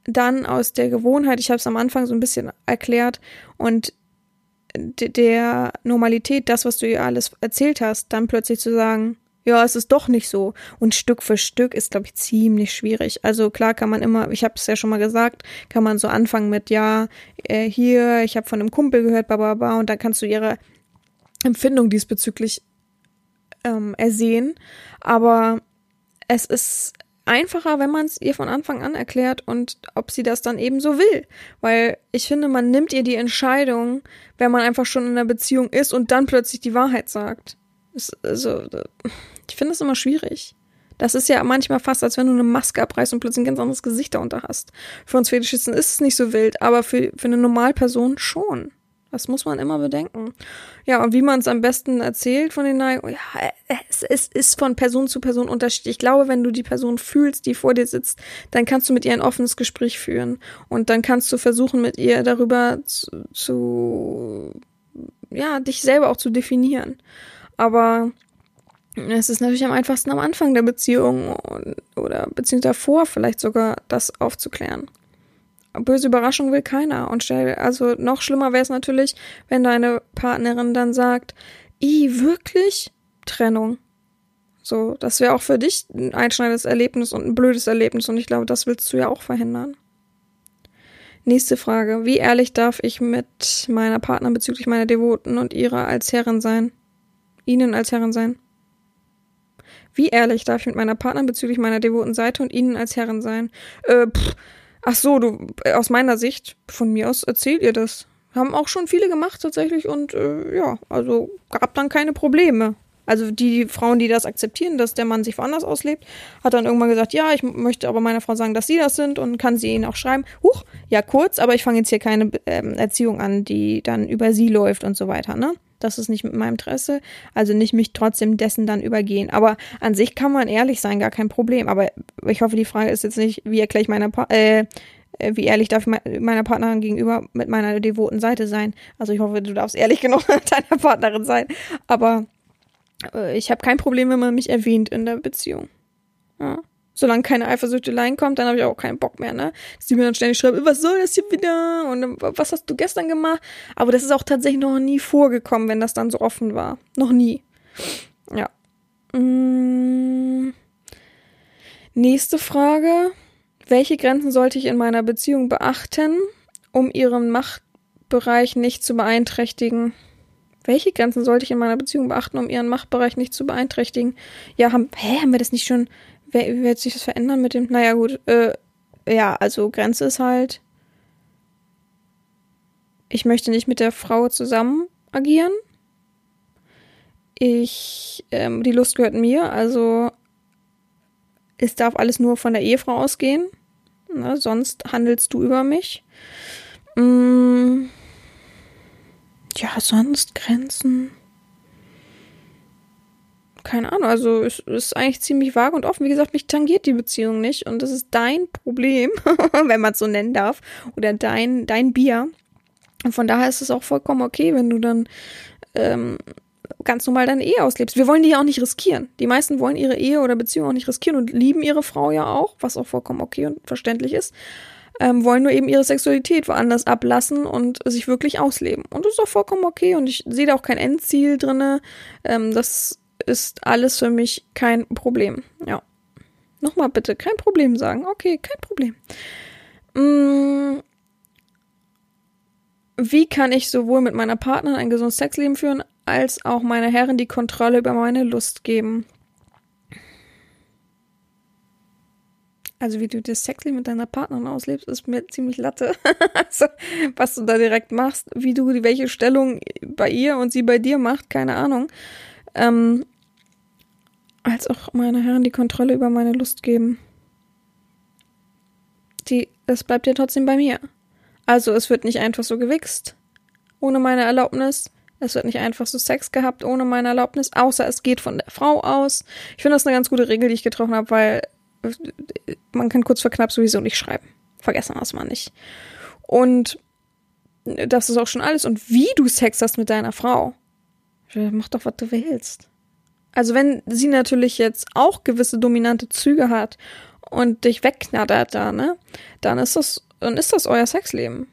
dann aus der Gewohnheit, ich habe es am Anfang so ein bisschen erklärt, und der Normalität, das, was du ihr alles erzählt hast, dann plötzlich zu sagen, ja, es ist doch nicht so. Und Stück für Stück ist, glaube ich, ziemlich schwierig. Also klar kann man immer, ich habe es ja schon mal gesagt, kann man so anfangen mit, ja, äh, hier, ich habe von einem Kumpel gehört, bla, bla, bla, und dann kannst du ihre Empfindung diesbezüglich ähm, ersehen. Aber es ist einfacher, wenn man es ihr von Anfang an erklärt und ob sie das dann eben so will. Weil ich finde, man nimmt ihr die Entscheidung, wenn man einfach schon in einer Beziehung ist und dann plötzlich die Wahrheit sagt. Das, also, ich finde es immer schwierig. Das ist ja manchmal fast, als wenn du eine Maske abreißt und plötzlich ein ganz anderes Gesicht darunter hast. Für uns Fetischisten ist es nicht so wild, aber für, für eine Normalperson schon. Das muss man immer bedenken. Ja, und wie man es am besten erzählt von den Neigungen, ja, es, es ist von Person zu Person unterschiedlich. Ich glaube, wenn du die Person fühlst, die vor dir sitzt, dann kannst du mit ihr ein offenes Gespräch führen. Und dann kannst du versuchen, mit ihr darüber zu, zu ja, dich selber auch zu definieren. Aber es ist natürlich am einfachsten am Anfang der Beziehung oder beziehungsweise davor vielleicht sogar das aufzuklären böse Überraschung will keiner. Und stell, also noch schlimmer wäre es natürlich, wenn deine Partnerin dann sagt, i, wirklich? Trennung. So, das wäre auch für dich ein einschneidendes Erlebnis und ein blödes Erlebnis und ich glaube, das willst du ja auch verhindern. Nächste Frage. Wie ehrlich darf ich mit meiner Partnerin bezüglich meiner Devoten und ihrer als Herrin sein? Ihnen als Herrin sein? Wie ehrlich darf ich mit meiner Partnerin bezüglich meiner devoten Seite und Ihnen als Herrin sein? Äh, pff, Ach so, du, äh, aus meiner Sicht, von mir aus erzählt ihr das. Haben auch schon viele gemacht tatsächlich und äh, ja, also gab dann keine Probleme. Also die Frauen, die das akzeptieren, dass der Mann sich woanders auslebt, hat dann irgendwann gesagt, ja, ich möchte aber meiner Frau sagen, dass sie das sind und kann sie ihnen auch schreiben, huch, ja kurz, aber ich fange jetzt hier keine ähm, Erziehung an, die dann über sie läuft und so weiter, ne? Das ist nicht mit meinem Interesse. Also nicht mich trotzdem dessen dann übergehen. Aber an sich kann man ehrlich sein, gar kein Problem. Aber ich hoffe, die Frage ist jetzt nicht, wie erkläre ich meiner pa äh, äh wie ehrlich darf ich meiner Partnerin gegenüber mit meiner devoten Seite sein. Also ich hoffe, du darfst ehrlich genug mit deiner Partnerin sein. Aber äh, ich habe kein Problem, wenn man mich erwähnt in der Beziehung. Ja solange keine Eifersüchteleien kommt, dann habe ich auch keinen Bock mehr, ne? Dass die mir dann ständig schreiben, was soll das hier wieder? Und was hast du gestern gemacht? Aber das ist auch tatsächlich noch nie vorgekommen, wenn das dann so offen war. Noch nie. Ja. Mmh. Nächste Frage. Welche Grenzen sollte ich in meiner Beziehung beachten, um ihren Machtbereich nicht zu beeinträchtigen? Welche Grenzen sollte ich in meiner Beziehung beachten, um ihren Machtbereich nicht zu beeinträchtigen? Ja, haben, hä, haben wir das nicht schon wie wird sich das verändern mit dem? Naja, gut. Äh, ja, also Grenze ist halt, ich möchte nicht mit der Frau zusammen agieren. Ich, ähm, die Lust gehört mir, also es darf alles nur von der Ehefrau ausgehen. Ne, sonst handelst du über mich. Mm, ja, sonst Grenzen keine Ahnung, also es ist eigentlich ziemlich vage und offen. Wie gesagt, mich tangiert die Beziehung nicht und das ist dein Problem, wenn man es so nennen darf, oder dein, dein Bier. Und von daher ist es auch vollkommen okay, wenn du dann ähm, ganz normal deine Ehe auslebst. Wir wollen die ja auch nicht riskieren. Die meisten wollen ihre Ehe oder Beziehung auch nicht riskieren und lieben ihre Frau ja auch, was auch vollkommen okay und verständlich ist. Ähm, wollen nur eben ihre Sexualität woanders ablassen und sich wirklich ausleben. Und das ist auch vollkommen okay und ich sehe da auch kein Endziel drinne. Ähm, das ist alles für mich kein Problem. Ja. Nochmal bitte, kein Problem sagen. Okay, kein Problem. Hm, wie kann ich sowohl mit meiner Partnerin ein gesundes Sexleben führen, als auch meiner Herrin die Kontrolle über meine Lust geben? Also wie du das Sexleben mit deiner Partnerin auslebst, ist mir ziemlich latte. also, was du da direkt machst, wie du welche Stellung bei ihr und sie bei dir macht, keine Ahnung. Ähm, als auch meiner Herren die Kontrolle über meine Lust geben. Die, das bleibt ja trotzdem bei mir. Also es wird nicht einfach so gewichst, ohne meine Erlaubnis. Es wird nicht einfach so Sex gehabt ohne meine Erlaubnis, außer es geht von der Frau aus. Ich finde das eine ganz gute Regel, die ich getroffen habe, weil man kann kurz vor knapp sowieso nicht schreiben. Vergessen das mal nicht. Und das ist auch schon alles. Und wie du Sex hast mit deiner Frau, mach doch, was du willst. Also wenn sie natürlich jetzt auch gewisse dominante Züge hat und dich wegknattert da, ne, dann ist das, dann ist das euer Sexleben.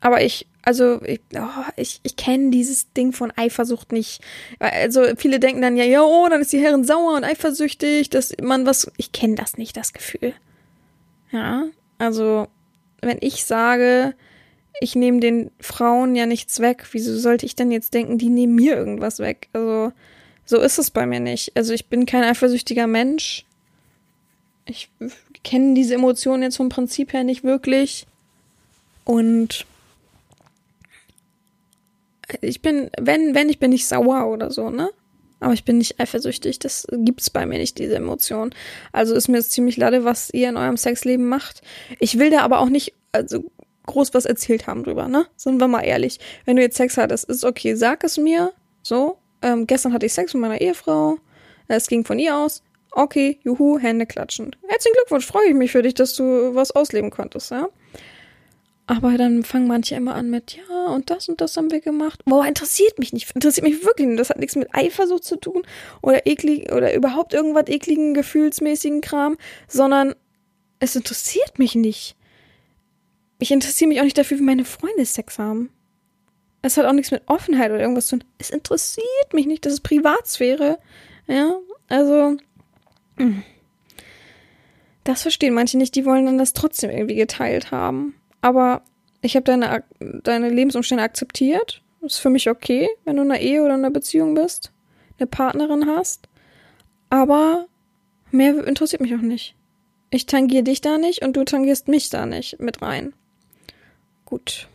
Aber ich, also ich, oh, ich, ich kenne dieses Ding von Eifersucht nicht. Also viele denken dann ja, ja, oh, dann ist die Herrin sauer und eifersüchtig, dass man was. Ich kenne das nicht, das Gefühl. Ja, also wenn ich sage, ich nehme den Frauen ja nichts weg, wieso sollte ich denn jetzt denken, die nehmen mir irgendwas weg? Also So ist es bei mir nicht. Also ich bin kein eifersüchtiger Mensch. Ich kenne diese Emotionen jetzt vom Prinzip her nicht wirklich. Und ich bin, wenn, wenn, ich bin nicht sauer oder so, ne? Aber ich bin nicht eifersüchtig. Das gibt's bei mir nicht, diese Emotion. Also ist mir jetzt ziemlich lade, was ihr in eurem Sexleben macht. Ich will da aber auch nicht, also groß was erzählt haben drüber, ne? Sind wir mal ehrlich. Wenn du jetzt Sex hattest, ist okay, sag es mir. So. Ähm, gestern hatte ich Sex mit meiner Ehefrau. Es ging von ihr aus. Okay, juhu, Hände klatschen. Herzlichen Glückwunsch, freue ich mich für dich, dass du was ausleben konntest, ja? Aber dann fangen manche immer an mit, ja, und das und das haben wir gemacht. Boah, interessiert mich nicht. Interessiert mich wirklich nicht. Das hat nichts mit Eifersucht zu tun oder eklig oder überhaupt irgendwas ekligen, gefühlsmäßigen Kram, sondern es interessiert mich nicht. Ich interessiere mich auch nicht dafür, wie meine Freunde Sex haben. Es hat auch nichts mit Offenheit oder irgendwas zu tun. Es interessiert mich nicht. Das ist Privatsphäre. Ja, also. Hm. Das verstehen manche nicht. Die wollen dann das trotzdem irgendwie geteilt haben aber ich habe deine, deine Lebensumstände akzeptiert. Das ist für mich okay, wenn du in einer Ehe oder in einer Beziehung bist, eine Partnerin hast. Aber mehr interessiert mich auch nicht. Ich tangiere dich da nicht und du tangierst mich da nicht mit rein. Gut.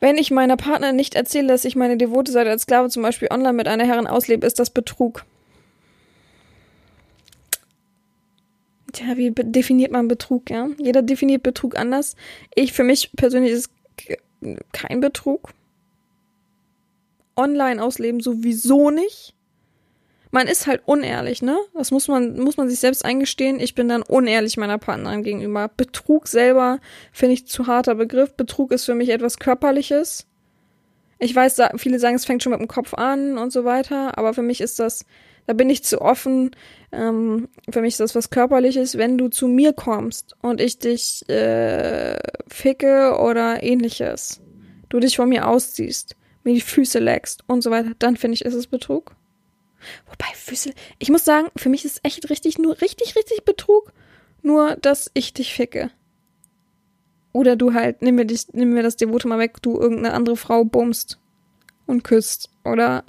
Wenn ich meiner Partnerin nicht erzähle, dass ich meine devote Seite als Sklave zum Beispiel online mit einer Herrin auslebe, ist das Betrug. Tja, wie definiert man Betrug, ja? Jeder definiert Betrug anders. Ich, für mich persönlich ist kein Betrug. Online ausleben sowieso nicht. Man ist halt unehrlich, ne? Das muss man, muss man sich selbst eingestehen. Ich bin dann unehrlich meiner Partnerin gegenüber. Betrug selber finde ich zu harter Begriff. Betrug ist für mich etwas Körperliches. Ich weiß, viele sagen, es fängt schon mit dem Kopf an und so weiter, aber für mich ist das da bin ich zu offen. Ähm, für mich ist das was Körperliches, wenn du zu mir kommst und ich dich äh, ficke oder ähnliches. Du dich von mir ausziehst, mir die Füße leckst und so weiter, dann finde ich, ist es Betrug. Wobei Füße, ich muss sagen, für mich ist echt richtig, nur richtig, richtig Betrug, nur dass ich dich ficke. Oder du halt, nimm mir, dich, nimm mir das Devote mal weg, du irgendeine andere Frau bummst und küsst. Oder,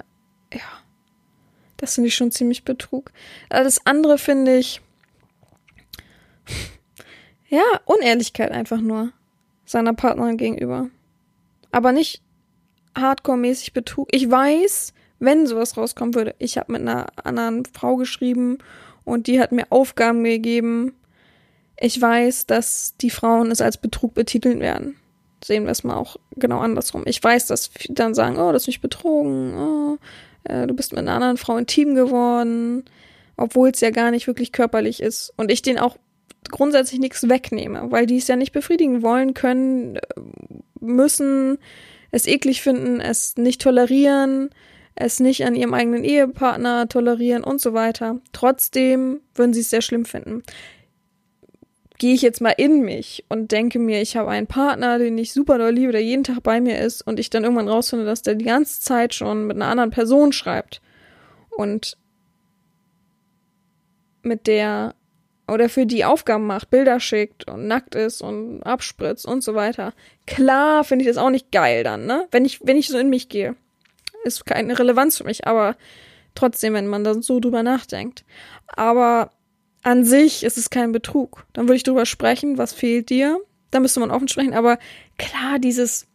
ja. Das finde ich schon ziemlich Betrug. Alles andere finde ich, ja, Unehrlichkeit einfach nur seiner Partnerin gegenüber. Aber nicht hardcore-mäßig Betrug. Ich weiß, wenn sowas rauskommen würde, ich habe mit einer anderen Frau geschrieben und die hat mir Aufgaben gegeben. Ich weiß, dass die Frauen es als Betrug betiteln werden. Sehen wir es mal auch genau andersrum. Ich weiß, dass dann sagen, oh, das ist mich betrogen, oh, äh, du bist mit einer anderen Frau intim geworden, obwohl es ja gar nicht wirklich körperlich ist. Und ich den auch grundsätzlich nichts wegnehme, weil die es ja nicht befriedigen wollen, können, äh, müssen, es eklig finden, es nicht tolerieren, es nicht an ihrem eigenen Ehepartner tolerieren und so weiter. Trotzdem würden sie es sehr schlimm finden gehe ich jetzt mal in mich und denke mir, ich habe einen Partner, den ich super doll liebe, der jeden Tag bei mir ist und ich dann irgendwann rausfinde, dass der die ganze Zeit schon mit einer anderen Person schreibt und mit der oder für die Aufgaben macht, Bilder schickt und nackt ist und abspritzt und so weiter. Klar finde ich das auch nicht geil dann, ne? Wenn ich, wenn ich so in mich gehe. Ist keine Relevanz für mich, aber trotzdem, wenn man dann so drüber nachdenkt. Aber an sich ist es kein Betrug. Dann würde ich drüber sprechen, was fehlt dir. Da müsste man offen sprechen. Aber klar, dieses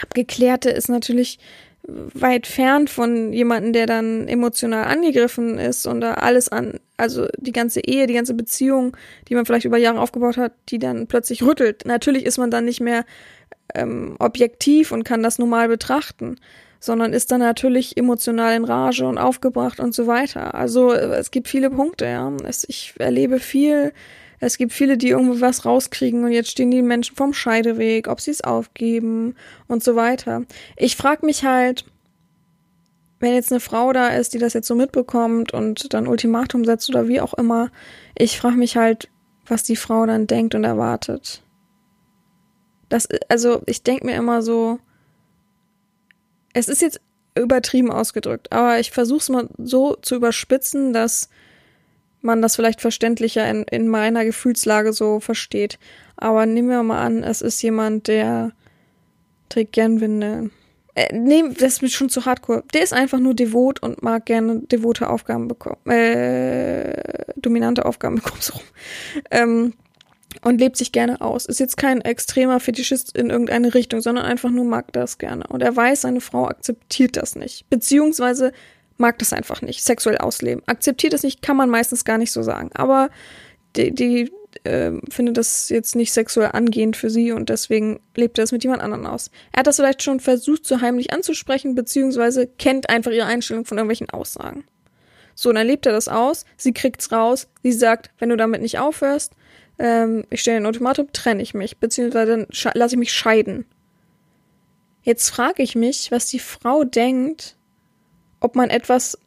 Abgeklärte ist natürlich weit fern von jemanden, der dann emotional angegriffen ist und da alles an, also die ganze Ehe, die ganze Beziehung, die man vielleicht über Jahre aufgebaut hat, die dann plötzlich rüttelt. Natürlich ist man dann nicht mehr ähm, objektiv und kann das normal betrachten sondern ist dann natürlich emotional in Rage und aufgebracht und so weiter. Also es gibt viele Punkte, ja. Es, ich erlebe viel, es gibt viele, die irgendwo was rauskriegen und jetzt stehen die Menschen vom Scheideweg, ob sie es aufgeben und so weiter. Ich frage mich halt, wenn jetzt eine Frau da ist, die das jetzt so mitbekommt und dann Ultimatum setzt oder wie auch immer, ich frage mich halt, was die Frau dann denkt und erwartet. Das, also ich denke mir immer so, es ist jetzt übertrieben ausgedrückt, aber ich versuche es mal so zu überspitzen, dass man das vielleicht verständlicher in, in meiner Gefühlslage so versteht. Aber nehmen wir mal an, es ist jemand, der trägt gern Windeln Äh, nee, das ist schon zu hardcore. Der ist einfach nur devot und mag gerne devote Aufgaben bekommen. Äh, dominante Aufgaben bekommen, so rum. Ähm, und lebt sich gerne aus. Ist jetzt kein extremer Fetischist in irgendeine Richtung, sondern einfach nur mag das gerne. Und er weiß, seine Frau akzeptiert das nicht. Beziehungsweise mag das einfach nicht, sexuell ausleben. Akzeptiert es nicht, kann man meistens gar nicht so sagen. Aber die, die äh, findet das jetzt nicht sexuell angehend für sie und deswegen lebt er es mit jemand anderem aus. Er hat das vielleicht schon versucht, so heimlich anzusprechen, beziehungsweise kennt einfach ihre Einstellung von irgendwelchen Aussagen. So, dann lebt er das aus, sie kriegt's raus, sie sagt, wenn du damit nicht aufhörst, ähm, ich stelle ein Ultimatum, trenne ich mich, beziehungsweise dann lasse ich mich scheiden. Jetzt frage ich mich, was die Frau denkt, ob man etwas,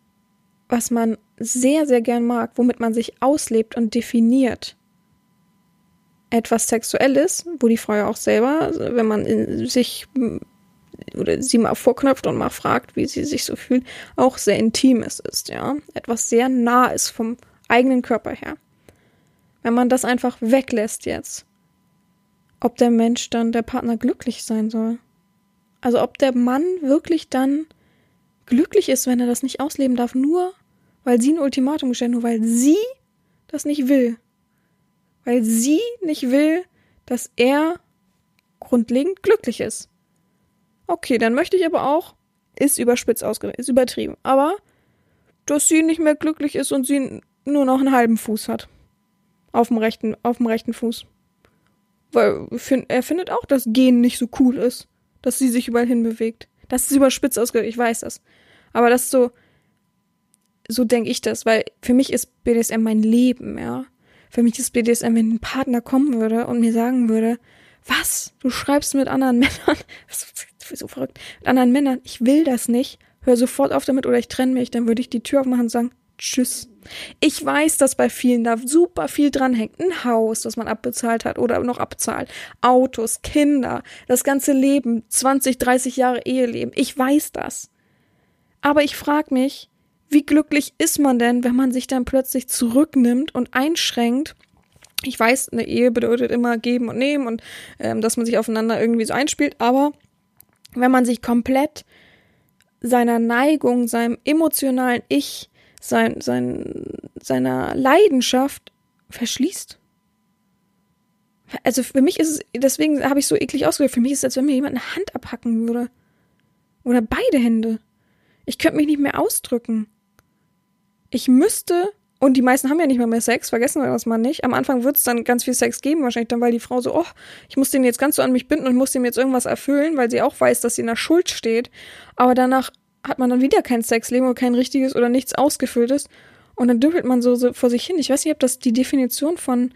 was man sehr, sehr gern mag, womit man sich auslebt und definiert, etwas Sexuelles, wo die Frau ja auch selber, wenn man sich oder sie mal vorknöpft und mal fragt, wie sie sich so fühlt, auch sehr intimes ist, ja. Etwas sehr nah ist vom eigenen Körper her. Wenn man das einfach weglässt jetzt, ob der Mensch dann, der Partner glücklich sein soll. Also ob der Mann wirklich dann glücklich ist, wenn er das nicht ausleben darf, nur weil sie ein Ultimatum gestellt, nur weil sie das nicht will. Weil sie nicht will, dass er grundlegend glücklich ist. Okay, dann möchte ich aber auch, ist überspitzt ausgedrückt, ist übertrieben, aber dass sie nicht mehr glücklich ist und sie nur noch einen halben Fuß hat. Auf dem rechten, auf dem rechten Fuß. Weil er findet auch, dass Gehen nicht so cool ist, dass sie sich überall hin bewegt. Das ist überspitzt ausgedrückt, ich weiß das. Aber das ist so, so denke ich das, weil für mich ist BDSM mein Leben, ja. Für mich ist BDSM, wenn ein Partner kommen würde und mir sagen würde, was, du schreibst mit anderen Männern, so verrückt, mit anderen Männern, ich will das nicht, hör sofort auf damit oder ich trenne mich, dann würde ich die Tür aufmachen und sagen, tschüss. Ich weiß, dass bei vielen da super viel dranhängt. Ein Haus, das man abbezahlt hat oder noch abzahlt. Autos, Kinder, das ganze Leben, 20, 30 Jahre Eheleben. Ich weiß das. Aber ich frage mich, wie glücklich ist man denn, wenn man sich dann plötzlich zurücknimmt und einschränkt? Ich weiß, eine Ehe bedeutet immer geben und nehmen und ähm, dass man sich aufeinander irgendwie so einspielt, aber wenn man sich komplett seiner Neigung, seinem emotionalen Ich, sein, sein, seiner Leidenschaft verschließt. Also für mich ist es, deswegen habe ich so eklig ausgedrückt, für mich ist es, als wenn mir jemand eine Hand abhacken würde. Oder beide Hände. Ich könnte mich nicht mehr ausdrücken. Ich müsste, und die meisten haben ja nicht mehr mehr Sex, vergessen wir das mal nicht. Am Anfang wird es dann ganz viel Sex geben, wahrscheinlich dann, weil die Frau so, oh, ich muss den jetzt ganz so an mich binden und muss dem jetzt irgendwas erfüllen, weil sie auch weiß, dass sie in der Schuld steht. Aber danach hat man dann wieder kein Sexleben oder kein richtiges oder nichts Ausgefülltes. Und dann dümpelt man so, so vor sich hin. Ich weiß nicht, ob das die Definition von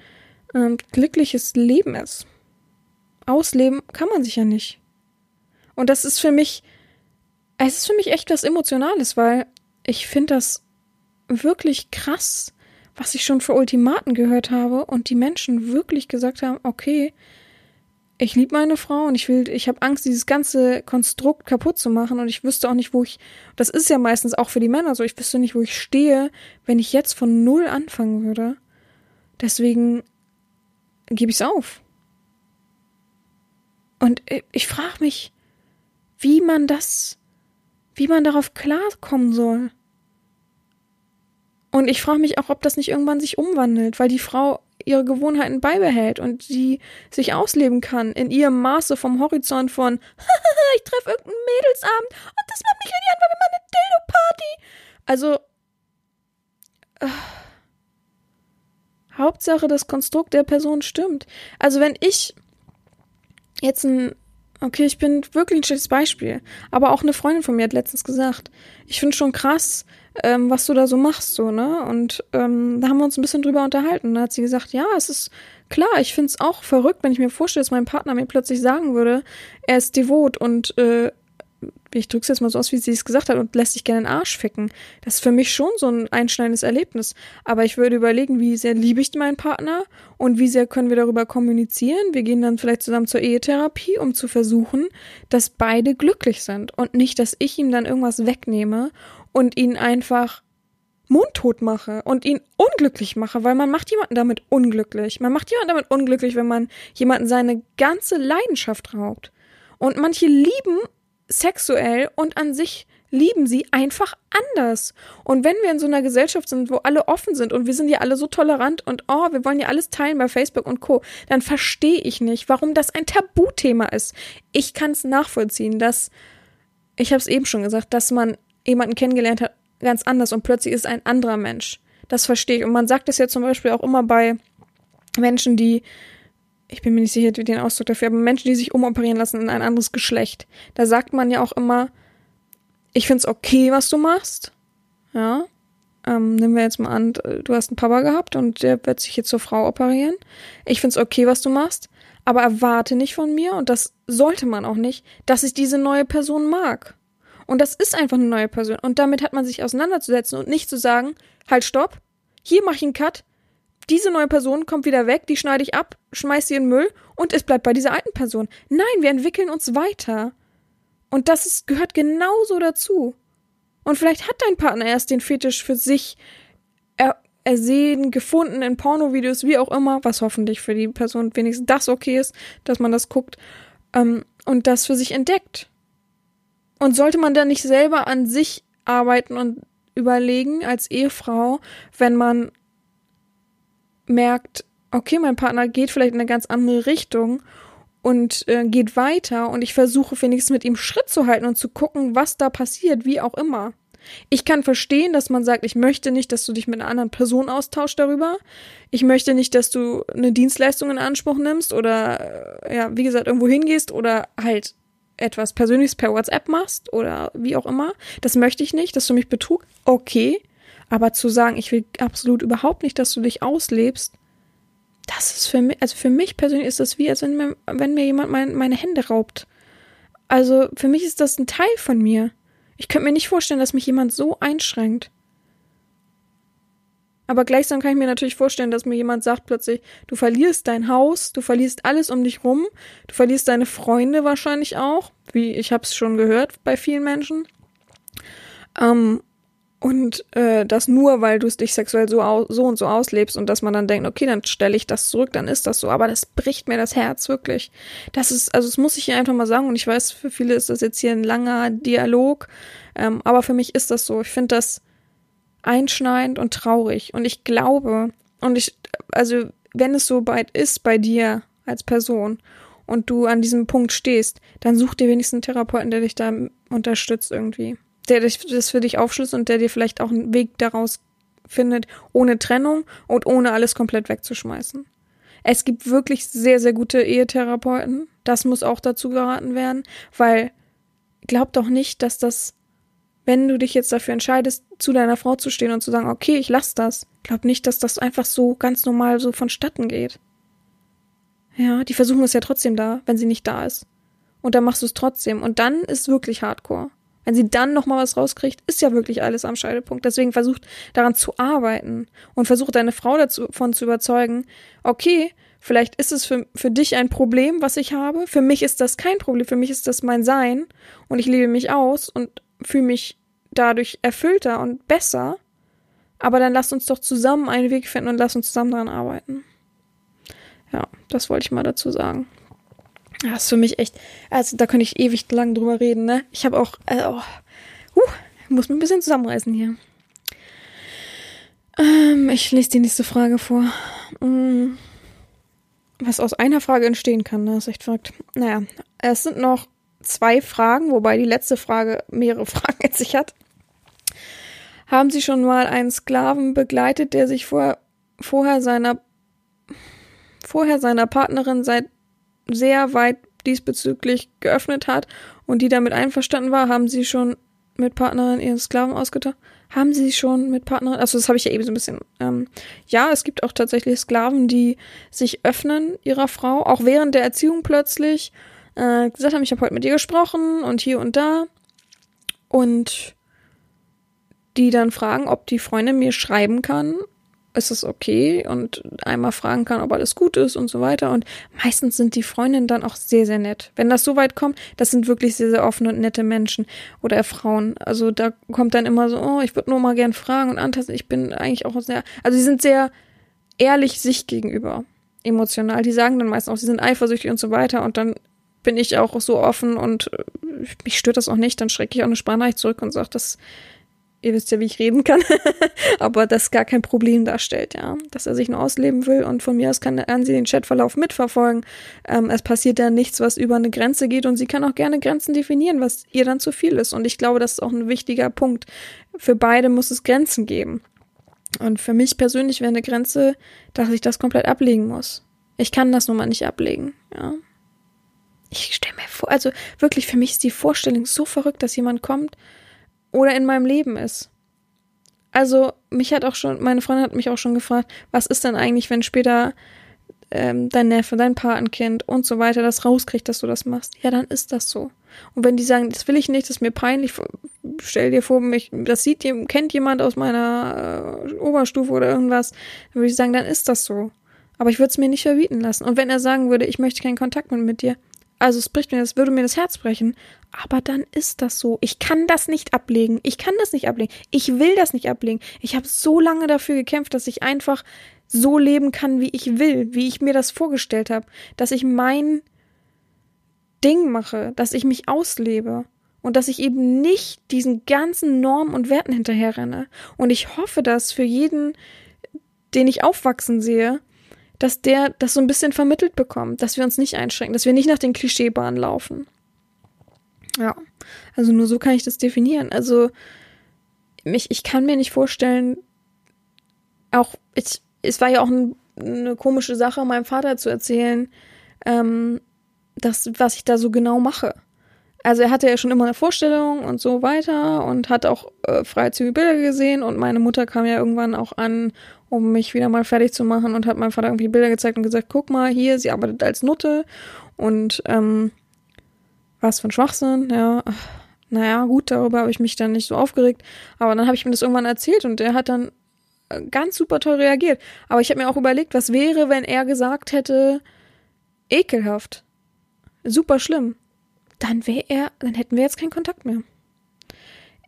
ähm, glückliches Leben ist. Ausleben kann man sich ja nicht. Und das ist für mich es ist für mich echt was Emotionales, weil ich finde das wirklich krass, was ich schon für Ultimaten gehört habe und die Menschen wirklich gesagt haben, okay, ich liebe meine Frau und ich will, ich habe Angst, dieses ganze Konstrukt kaputt zu machen und ich wüsste auch nicht, wo ich, das ist ja meistens auch für die Männer so, ich wüsste nicht, wo ich stehe, wenn ich jetzt von null anfangen würde. Deswegen gebe ich es auf. Und ich frage mich, wie man das wie man darauf klarkommen soll. Und ich frage mich auch, ob das nicht irgendwann sich umwandelt, weil die Frau ihre Gewohnheiten beibehält und sie sich ausleben kann in ihrem Maße vom Horizont von ich treffe irgendeinen Mädelsabend und das macht mich richtig an, weil wir mal eine Dildo-Party. Also äh, Hauptsache das Konstrukt der Person stimmt. Also wenn ich jetzt ein Okay, ich bin wirklich ein schlechtes Beispiel. Aber auch eine Freundin von mir hat letztens gesagt, ich finde schon krass, ähm, was du da so machst, so, ne? Und ähm, da haben wir uns ein bisschen drüber unterhalten. Da hat sie gesagt, ja, es ist klar, ich finde es auch verrückt, wenn ich mir vorstelle, dass mein Partner mir plötzlich sagen würde, er ist devot und äh, ich drück's jetzt mal so aus, wie sie es gesagt hat, und lässt sich gerne den Arsch ficken. Das ist für mich schon so ein einschneidendes Erlebnis. Aber ich würde überlegen, wie sehr liebe ich meinen Partner und wie sehr können wir darüber kommunizieren. Wir gehen dann vielleicht zusammen zur Ehetherapie, um zu versuchen, dass beide glücklich sind und nicht, dass ich ihm dann irgendwas wegnehme und ihn einfach mundtot mache und ihn unglücklich mache, weil man macht jemanden damit unglücklich. Man macht jemanden damit unglücklich, wenn man jemanden seine ganze Leidenschaft raubt. Und manche lieben sexuell und an sich lieben sie einfach anders. Und wenn wir in so einer Gesellschaft sind, wo alle offen sind und wir sind ja alle so tolerant und oh, wir wollen ja alles teilen bei Facebook und Co., dann verstehe ich nicht, warum das ein Tabuthema ist. Ich kann es nachvollziehen, dass, ich habe es eben schon gesagt, dass man jemanden kennengelernt hat, ganz anders und plötzlich ist ein anderer Mensch. Das verstehe ich. Und man sagt es ja zum Beispiel auch immer bei Menschen, die, ich bin mir nicht sicher, wie den Ausdruck dafür, aber Menschen, die sich umoperieren lassen in ein anderes Geschlecht. Da sagt man ja auch immer, ich find's okay, was du machst. Ja. Ähm, nehmen wir jetzt mal an, du hast einen Papa gehabt und der wird sich jetzt zur Frau operieren. Ich find's okay, was du machst, aber erwarte nicht von mir, und das sollte man auch nicht, dass ich diese neue Person mag. Und das ist einfach eine neue Person. Und damit hat man sich auseinanderzusetzen und nicht zu sagen, halt, stopp, hier mache ich einen Cut, diese neue Person kommt wieder weg, die schneide ich ab, schmeiß sie in den Müll und es bleibt bei dieser alten Person. Nein, wir entwickeln uns weiter. Und das ist, gehört genauso dazu. Und vielleicht hat dein Partner erst den Fetisch für sich er, ersehen, gefunden in Pornovideos, wie auch immer, was hoffentlich für die Person wenigstens das okay ist, dass man das guckt ähm, und das für sich entdeckt. Und sollte man dann nicht selber an sich arbeiten und überlegen als Ehefrau, wenn man merkt, okay, mein Partner geht vielleicht in eine ganz andere Richtung und äh, geht weiter und ich versuche wenigstens mit ihm Schritt zu halten und zu gucken, was da passiert, wie auch immer. Ich kann verstehen, dass man sagt, ich möchte nicht, dass du dich mit einer anderen Person austauschst darüber. Ich möchte nicht, dass du eine Dienstleistung in Anspruch nimmst oder, äh, ja, wie gesagt, irgendwo hingehst oder halt etwas Persönliches per WhatsApp machst oder wie auch immer. Das möchte ich nicht, dass du mich betrug. Okay. Aber zu sagen, ich will absolut überhaupt nicht, dass du dich auslebst, das ist für mich, also für mich persönlich ist das wie, als wenn mir, wenn mir jemand mein, meine Hände raubt. Also für mich ist das ein Teil von mir. Ich könnte mir nicht vorstellen, dass mich jemand so einschränkt. Aber gleichsam kann ich mir natürlich vorstellen, dass mir jemand sagt plötzlich, du verlierst dein Haus, du verlierst alles um dich rum, du verlierst deine Freunde wahrscheinlich auch, wie ich habe es schon gehört bei vielen Menschen. Ähm, und äh, das nur, weil du es dich sexuell so, so und so auslebst und dass man dann denkt, okay, dann stelle ich das zurück, dann ist das so. Aber das bricht mir das Herz wirklich. Das ist, also das muss ich hier einfach mal sagen. Und ich weiß, für viele ist das jetzt hier ein langer Dialog. Ähm, aber für mich ist das so. Ich finde das einschneidend und traurig. Und ich glaube, und ich, also wenn es so weit ist bei dir als Person und du an diesem Punkt stehst, dann such dir wenigstens einen Therapeuten, der dich da unterstützt irgendwie der das für dich aufschlüsselt und der dir vielleicht auch einen Weg daraus findet, ohne Trennung und ohne alles komplett wegzuschmeißen. Es gibt wirklich sehr, sehr gute Ehetherapeuten. Das muss auch dazu geraten werden, weil glaub doch nicht, dass das, wenn du dich jetzt dafür entscheidest, zu deiner Frau zu stehen und zu sagen, okay, ich lass das, glaub nicht, dass das einfach so ganz normal so vonstatten geht. Ja, die versuchen es ja trotzdem da, wenn sie nicht da ist. Und dann machst du es trotzdem. Und dann ist wirklich Hardcore. Wenn sie dann noch mal was rauskriegt, ist ja wirklich alles am Scheidepunkt. Deswegen versucht daran zu arbeiten und versucht deine Frau davon zu überzeugen, okay, vielleicht ist es für, für dich ein Problem, was ich habe. Für mich ist das kein Problem. Für mich ist das mein Sein und ich lebe mich aus und fühle mich dadurch erfüllter und besser. Aber dann lass uns doch zusammen einen Weg finden und lass uns zusammen daran arbeiten. Ja, das wollte ich mal dazu sagen. Das ist für mich echt, also da könnte ich ewig lang drüber reden, ne? Ich habe auch, äh, oh, uh, muss mich ein bisschen zusammenreißen hier. Ähm, ich lese die nächste Frage vor. Hm, was aus einer Frage entstehen kann, ne? Das ist echt verrückt. Naja, es sind noch zwei Fragen, wobei die letzte Frage mehrere Fragen in sich hat. Haben Sie schon mal einen Sklaven begleitet, der sich vor, vorher seiner vorher seiner Partnerin seit sehr weit diesbezüglich geöffnet hat und die damit einverstanden war, haben sie schon mit Partnerin ihren Sklaven ausgetauscht? Haben sie schon mit Partnerin? Also das habe ich ja eben so ein bisschen. Ähm, ja, es gibt auch tatsächlich Sklaven, die sich öffnen ihrer Frau, auch während der Erziehung plötzlich äh, gesagt haben, ich habe heute mit ihr gesprochen und hier und da und die dann fragen, ob die Freundin mir schreiben kann ist es okay und einmal fragen kann, ob alles gut ist und so weiter. Und meistens sind die Freundinnen dann auch sehr, sehr nett. Wenn das so weit kommt, das sind wirklich sehr, sehr offene und nette Menschen oder Frauen. Also da kommt dann immer so, oh, ich würde nur mal gern fragen und antasten. Ich bin eigentlich auch sehr, also sie sind sehr ehrlich sich gegenüber, emotional. Die sagen dann meistens auch, sie sind eifersüchtig und so weiter und dann bin ich auch so offen und mich stört das auch nicht, dann schrecke ich auch eine Sprachnachricht zurück und sage, das ihr wisst ja, wie ich reden kann, aber das gar kein Problem darstellt, ja. Dass er sich nur ausleben will und von mir aus kann, kann sie den Chatverlauf mitverfolgen. Ähm, es passiert da nichts, was über eine Grenze geht und sie kann auch gerne Grenzen definieren, was ihr dann zu viel ist. Und ich glaube, das ist auch ein wichtiger Punkt. Für beide muss es Grenzen geben. Und für mich persönlich wäre eine Grenze, dass ich das komplett ablegen muss. Ich kann das nun mal nicht ablegen, ja. Ich stelle mir vor, also wirklich für mich ist die Vorstellung so verrückt, dass jemand kommt oder in meinem Leben ist. Also, mich hat auch schon, meine Freundin hat mich auch schon gefragt, was ist denn eigentlich, wenn später ähm, dein Neffe, dein Patenkind und so weiter das rauskriegt, dass du das machst? Ja, dann ist das so. Und wenn die sagen, das will ich nicht, das ist mir peinlich, stell dir vor, mich, das sieht, kennt jemand aus meiner äh, Oberstufe oder irgendwas, dann würde ich sagen, dann ist das so. Aber ich würde es mir nicht verbieten lassen. Und wenn er sagen würde, ich möchte keinen Kontakt mehr mit dir, also es bricht mir, das würde mir das Herz brechen. Aber dann ist das so. Ich kann das nicht ablegen. Ich kann das nicht ablegen. Ich will das nicht ablegen. Ich habe so lange dafür gekämpft, dass ich einfach so leben kann, wie ich will, wie ich mir das vorgestellt habe, dass ich mein Ding mache, dass ich mich auslebe und dass ich eben nicht diesen ganzen Normen und Werten hinterherrenne. Und ich hoffe, dass für jeden, den ich aufwachsen sehe, dass der das so ein bisschen vermittelt bekommt, dass wir uns nicht einschränken, dass wir nicht nach den Klischeebahnen laufen. Ja, also nur so kann ich das definieren. Also mich, ich kann mir nicht vorstellen, auch ich, es war ja auch ein, eine komische Sache, meinem Vater zu erzählen, ähm, das, was ich da so genau mache. Also er hatte ja schon immer eine Vorstellung und so weiter und hat auch äh, freizügige Bilder gesehen und meine Mutter kam ja irgendwann auch an um mich wieder mal fertig zu machen und hat meinem Vater irgendwie Bilder gezeigt und gesagt, guck mal, hier, sie arbeitet als Nutte und ähm, was für ein Schwachsinn, ja. Naja, gut, darüber habe ich mich dann nicht so aufgeregt. Aber dann habe ich ihm das irgendwann erzählt und der hat dann äh, ganz super toll reagiert. Aber ich habe mir auch überlegt, was wäre, wenn er gesagt hätte, ekelhaft, super schlimm. Dann wäre er, dann hätten wir jetzt keinen Kontakt mehr.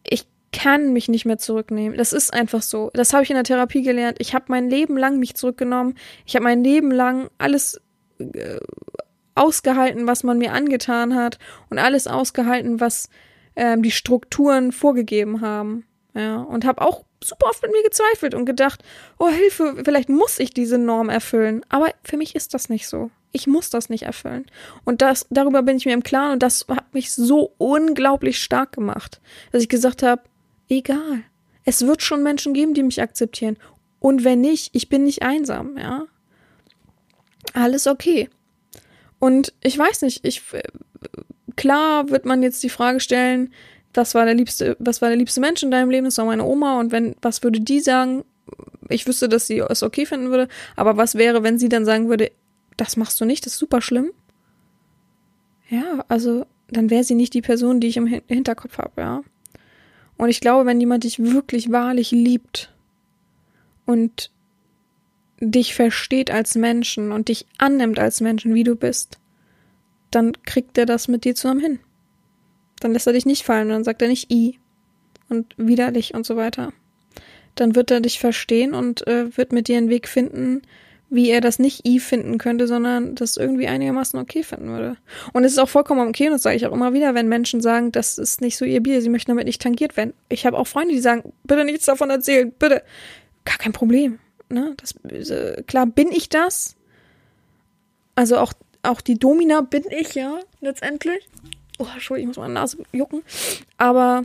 Ich kann mich nicht mehr zurücknehmen. Das ist einfach so. Das habe ich in der Therapie gelernt. Ich habe mein Leben lang mich zurückgenommen. Ich habe mein Leben lang alles äh, ausgehalten, was man mir angetan hat und alles ausgehalten, was ähm, die Strukturen vorgegeben haben. Ja, und habe auch super oft mit mir gezweifelt und gedacht, oh Hilfe, vielleicht muss ich diese Norm erfüllen. Aber für mich ist das nicht so. Ich muss das nicht erfüllen. Und das, darüber bin ich mir im Klaren und das hat mich so unglaublich stark gemacht, dass ich gesagt habe, egal. Es wird schon Menschen geben, die mich akzeptieren. Und wenn nicht, ich bin nicht einsam, ja. Alles okay. Und ich weiß nicht, ich, klar wird man jetzt die Frage stellen, was war der liebste, was war der liebste Mensch in deinem Leben? Das war meine Oma. Und wenn, was würde die sagen? Ich wüsste, dass sie es okay finden würde. Aber was wäre, wenn sie dann sagen würde, das machst du nicht, das ist super schlimm? Ja, also, dann wäre sie nicht die Person, die ich im Hinterkopf habe, ja. Und ich glaube, wenn jemand dich wirklich wahrlich liebt und dich versteht als Menschen und dich annimmt als Menschen, wie du bist, dann kriegt er das mit dir zusammen hin. Dann lässt er dich nicht fallen und dann sagt er nicht i und widerlich und so weiter. Dann wird er dich verstehen und äh, wird mit dir einen Weg finden, wie er das nicht I finden könnte, sondern das irgendwie einigermaßen okay finden würde. Und es ist auch vollkommen okay, und das sage ich auch immer wieder, wenn Menschen sagen, das ist nicht so ihr Bier, sie möchten damit nicht tangiert werden. Ich habe auch Freunde, die sagen, bitte nichts davon erzählen, bitte. Gar kein Problem. Ne? Das, äh, klar bin ich das. Also auch, auch die Domina bin ich, ja, letztendlich. Oh, Entschuldigung, ich muss meine Nase jucken. Aber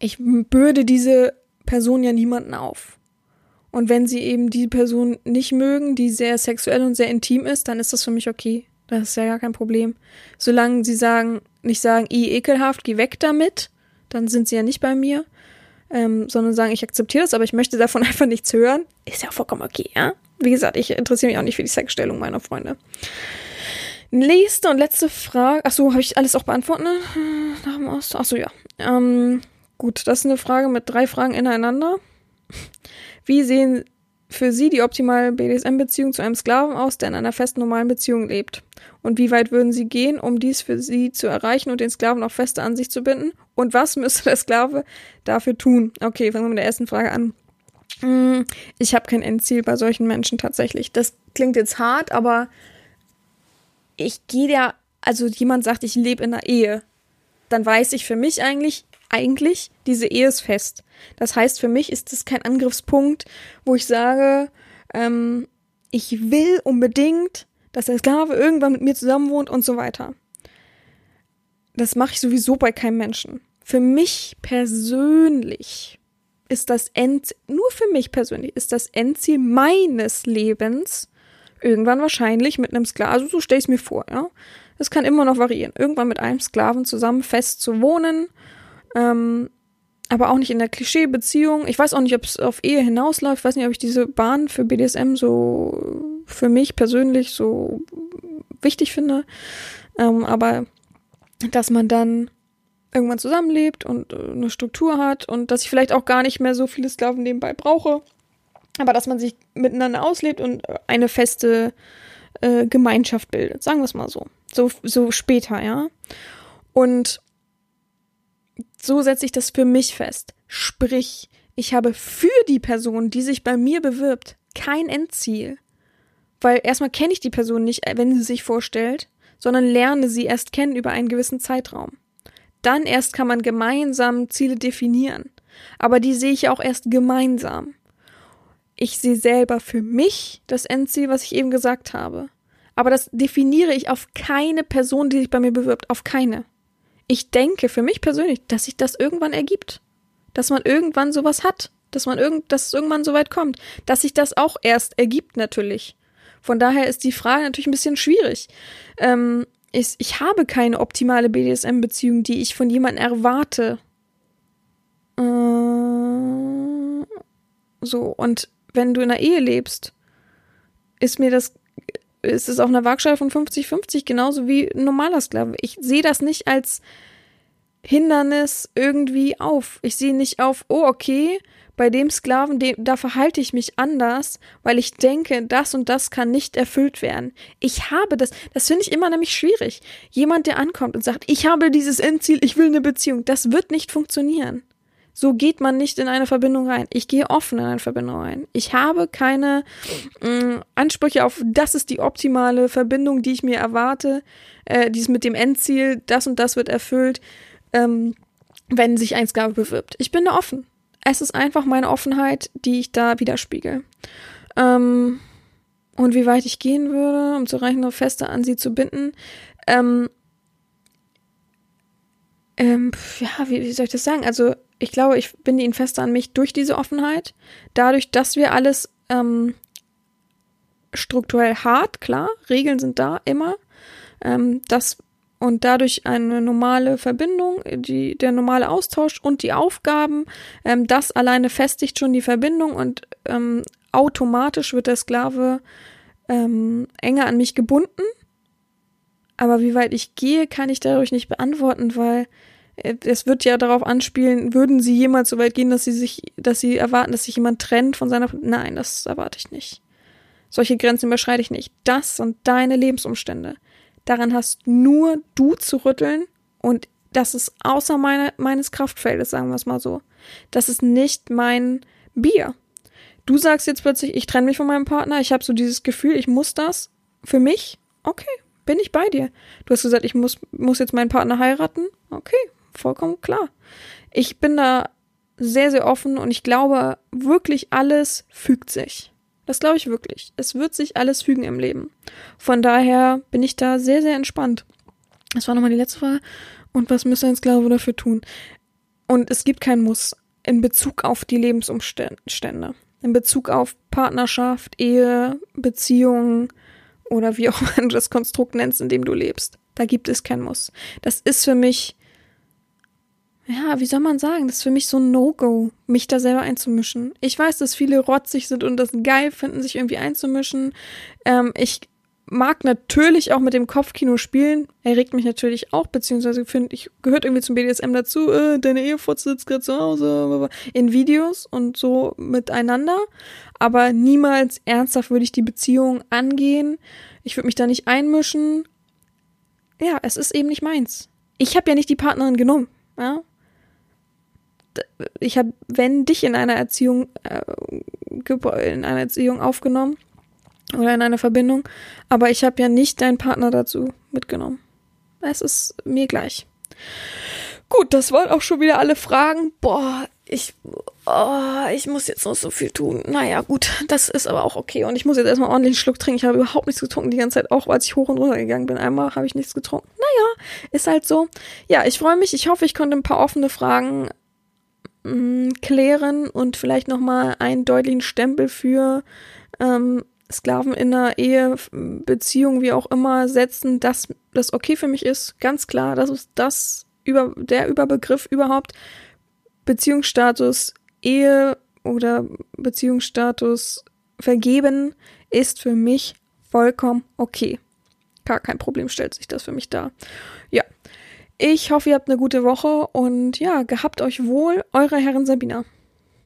ich bürde diese Person ja niemanden auf. Und wenn sie eben die Person nicht mögen, die sehr sexuell und sehr intim ist, dann ist das für mich okay. Das ist ja gar kein Problem. Solange sie sagen, nicht sagen, i ekelhaft, geh weg damit, dann sind sie ja nicht bei mir, ähm, sondern sagen, ich akzeptiere das, aber ich möchte davon einfach nichts hören, ist ja vollkommen okay, ja. Wie gesagt, ich interessiere mich auch nicht für die Sexstellung meiner Freunde. Nächste und letzte Frage. Ach so, habe ich alles auch beantwortet? Ne? Nach dem Aus Ach so, ja. Ähm, gut, das ist eine Frage mit drei Fragen ineinander. Wie sehen für Sie die optimale BDSM-Beziehung zu einem Sklaven aus, der in einer festen normalen Beziehung lebt? Und wie weit würden Sie gehen, um dies für Sie zu erreichen und den Sklaven auch feste an sich zu binden? Und was müsste der Sklave dafür tun? Okay, fangen wir mit der ersten Frage an. Hm, ich habe kein Endziel bei solchen Menschen tatsächlich. Das klingt jetzt hart, aber ich gehe ja, also jemand sagt, ich lebe in einer Ehe. dann weiß ich für mich eigentlich, eigentlich, diese Ehe ist fest. Das heißt, für mich ist das kein Angriffspunkt, wo ich sage, ähm, ich will unbedingt, dass der Sklave irgendwann mit mir zusammen wohnt und so weiter. Das mache ich sowieso bei keinem Menschen. Für mich persönlich ist das End, nur für mich persönlich ist das Endziel meines Lebens irgendwann wahrscheinlich mit einem Sklaven, also so stelle ich es mir vor, ja. Das kann immer noch variieren. Irgendwann mit einem Sklaven zusammen fest zu wohnen, ähm, aber auch nicht in der Klischee-Beziehung. Ich weiß auch nicht, ob es auf Ehe hinausläuft. Ich weiß nicht, ob ich diese Bahn für BDSM so für mich persönlich so wichtig finde. Ähm, aber dass man dann irgendwann zusammenlebt und äh, eine Struktur hat und dass ich vielleicht auch gar nicht mehr so viele Sklaven nebenbei brauche. Aber dass man sich miteinander auslebt und eine feste äh, Gemeinschaft bildet, sagen wir es mal so. So, so später, ja. Und so setze ich das für mich fest. Sprich, ich habe für die Person, die sich bei mir bewirbt, kein Endziel. Weil erstmal kenne ich die Person nicht, wenn sie sich vorstellt, sondern lerne sie erst kennen über einen gewissen Zeitraum. Dann erst kann man gemeinsam Ziele definieren. Aber die sehe ich auch erst gemeinsam. Ich sehe selber für mich das Endziel, was ich eben gesagt habe. Aber das definiere ich auf keine Person, die sich bei mir bewirbt. Auf keine ich denke für mich persönlich, dass sich das irgendwann ergibt. Dass man irgendwann sowas hat. Dass man irgend, dass es irgendwann so weit kommt. Dass sich das auch erst ergibt, natürlich. Von daher ist die Frage natürlich ein bisschen schwierig. Ähm, ich, ich habe keine optimale BDSM-Beziehung, die ich von jemandem erwarte. Äh, so, und wenn du in einer Ehe lebst, ist mir das ist es auf einer Waagschale von 50-50 genauso wie ein normaler Sklave. Ich sehe das nicht als Hindernis irgendwie auf. Ich sehe nicht auf, oh, okay, bei dem Sklaven, dem, da verhalte ich mich anders, weil ich denke, das und das kann nicht erfüllt werden. Ich habe das, das finde ich immer nämlich schwierig. Jemand, der ankommt und sagt, ich habe dieses Endziel, ich will eine Beziehung, das wird nicht funktionieren. So geht man nicht in eine Verbindung rein. Ich gehe offen in eine Verbindung rein. Ich habe keine äh, Ansprüche auf, das ist die optimale Verbindung, die ich mir erwarte. Äh, dies mit dem Endziel, das und das wird erfüllt, ähm, wenn sich ein Sklave bewirbt. Ich bin da offen. Es ist einfach meine Offenheit, die ich da widerspiegel. Ähm, und wie weit ich gehen würde, um zu reichen, feste an sie zu binden. Ähm, ähm, ja, wie, wie soll ich das sagen? Also ich glaube, ich binde ihn fester an mich durch diese Offenheit. Dadurch, dass wir alles ähm, strukturell hart, klar, Regeln sind da immer. Ähm, das und dadurch eine normale Verbindung, die, der normale Austausch und die Aufgaben, ähm, das alleine festigt schon die Verbindung und ähm, automatisch wird der Sklave ähm, enger an mich gebunden. Aber wie weit ich gehe, kann ich dadurch nicht beantworten, weil es wird ja darauf anspielen, würden sie jemals so weit gehen, dass sie sich, dass sie erwarten, dass sich jemand trennt von seiner, nein, das erwarte ich nicht. Solche Grenzen überschreite ich nicht. Das sind deine Lebensumstände. Daran hast nur du zu rütteln und das ist außer meine, meines Kraftfeldes, sagen wir es mal so. Das ist nicht mein Bier. Du sagst jetzt plötzlich, ich trenne mich von meinem Partner, ich habe so dieses Gefühl, ich muss das für mich. Okay, bin ich bei dir. Du hast gesagt, ich muss, muss jetzt meinen Partner heiraten. Okay, vollkommen klar. Ich bin da sehr, sehr offen und ich glaube, wirklich alles fügt sich. Das glaube ich wirklich. Es wird sich alles fügen im Leben. Von daher bin ich da sehr, sehr entspannt. Das war nochmal die letzte Frage. Und was müsste ein Sklave dafür tun? Und es gibt kein Muss in Bezug auf die Lebensumstände. In Bezug auf Partnerschaft, Ehe, Beziehungen oder wie auch du das Konstrukt nennst, in dem du lebst. Da gibt es kein Muss. Das ist für mich ja, wie soll man sagen, das ist für mich so ein No-Go, mich da selber einzumischen. Ich weiß, dass viele rotzig sind und das geil finden, sich irgendwie einzumischen. Ähm, ich mag natürlich auch mit dem Kopfkino spielen. Er regt mich natürlich auch, beziehungsweise finde ich, gehört irgendwie zum BDSM dazu, äh, deine Ehefotze sitzt gerade zu Hause, in Videos und so miteinander. Aber niemals ernsthaft würde ich die Beziehung angehen. Ich würde mich da nicht einmischen. Ja, es ist eben nicht meins. Ich habe ja nicht die Partnerin genommen. Ja? Ich habe, wenn dich in einer Erziehung, äh, in einer Erziehung aufgenommen oder in einer Verbindung, aber ich habe ja nicht deinen Partner dazu mitgenommen. Es ist mir gleich. gut, das waren auch schon wieder alle Fragen. Boah, ich, oh, ich muss jetzt noch so viel tun. Naja, gut, das ist aber auch okay. Und ich muss jetzt erstmal ordentlich einen Schluck trinken. Ich habe überhaupt nichts getrunken die ganze Zeit, auch als ich hoch und runter gegangen bin. Einmal habe ich nichts getrunken. Naja, ist halt so. Ja, ich freue mich. Ich hoffe, ich konnte ein paar offene Fragen mh, mm, klären und vielleicht nochmal einen deutlichen Stempel für ähm, Sklaven in einer Ehe, Beziehung, wie auch immer, setzen, dass das okay für mich ist. Ganz klar, das ist das über, der Überbegriff überhaupt. Beziehungsstatus Ehe oder Beziehungsstatus vergeben ist für mich vollkommen okay. Gar kein Problem stellt sich das für mich dar. Ja. Ich hoffe, ihr habt eine gute Woche und ja, gehabt euch wohl, eure Herren Sabina.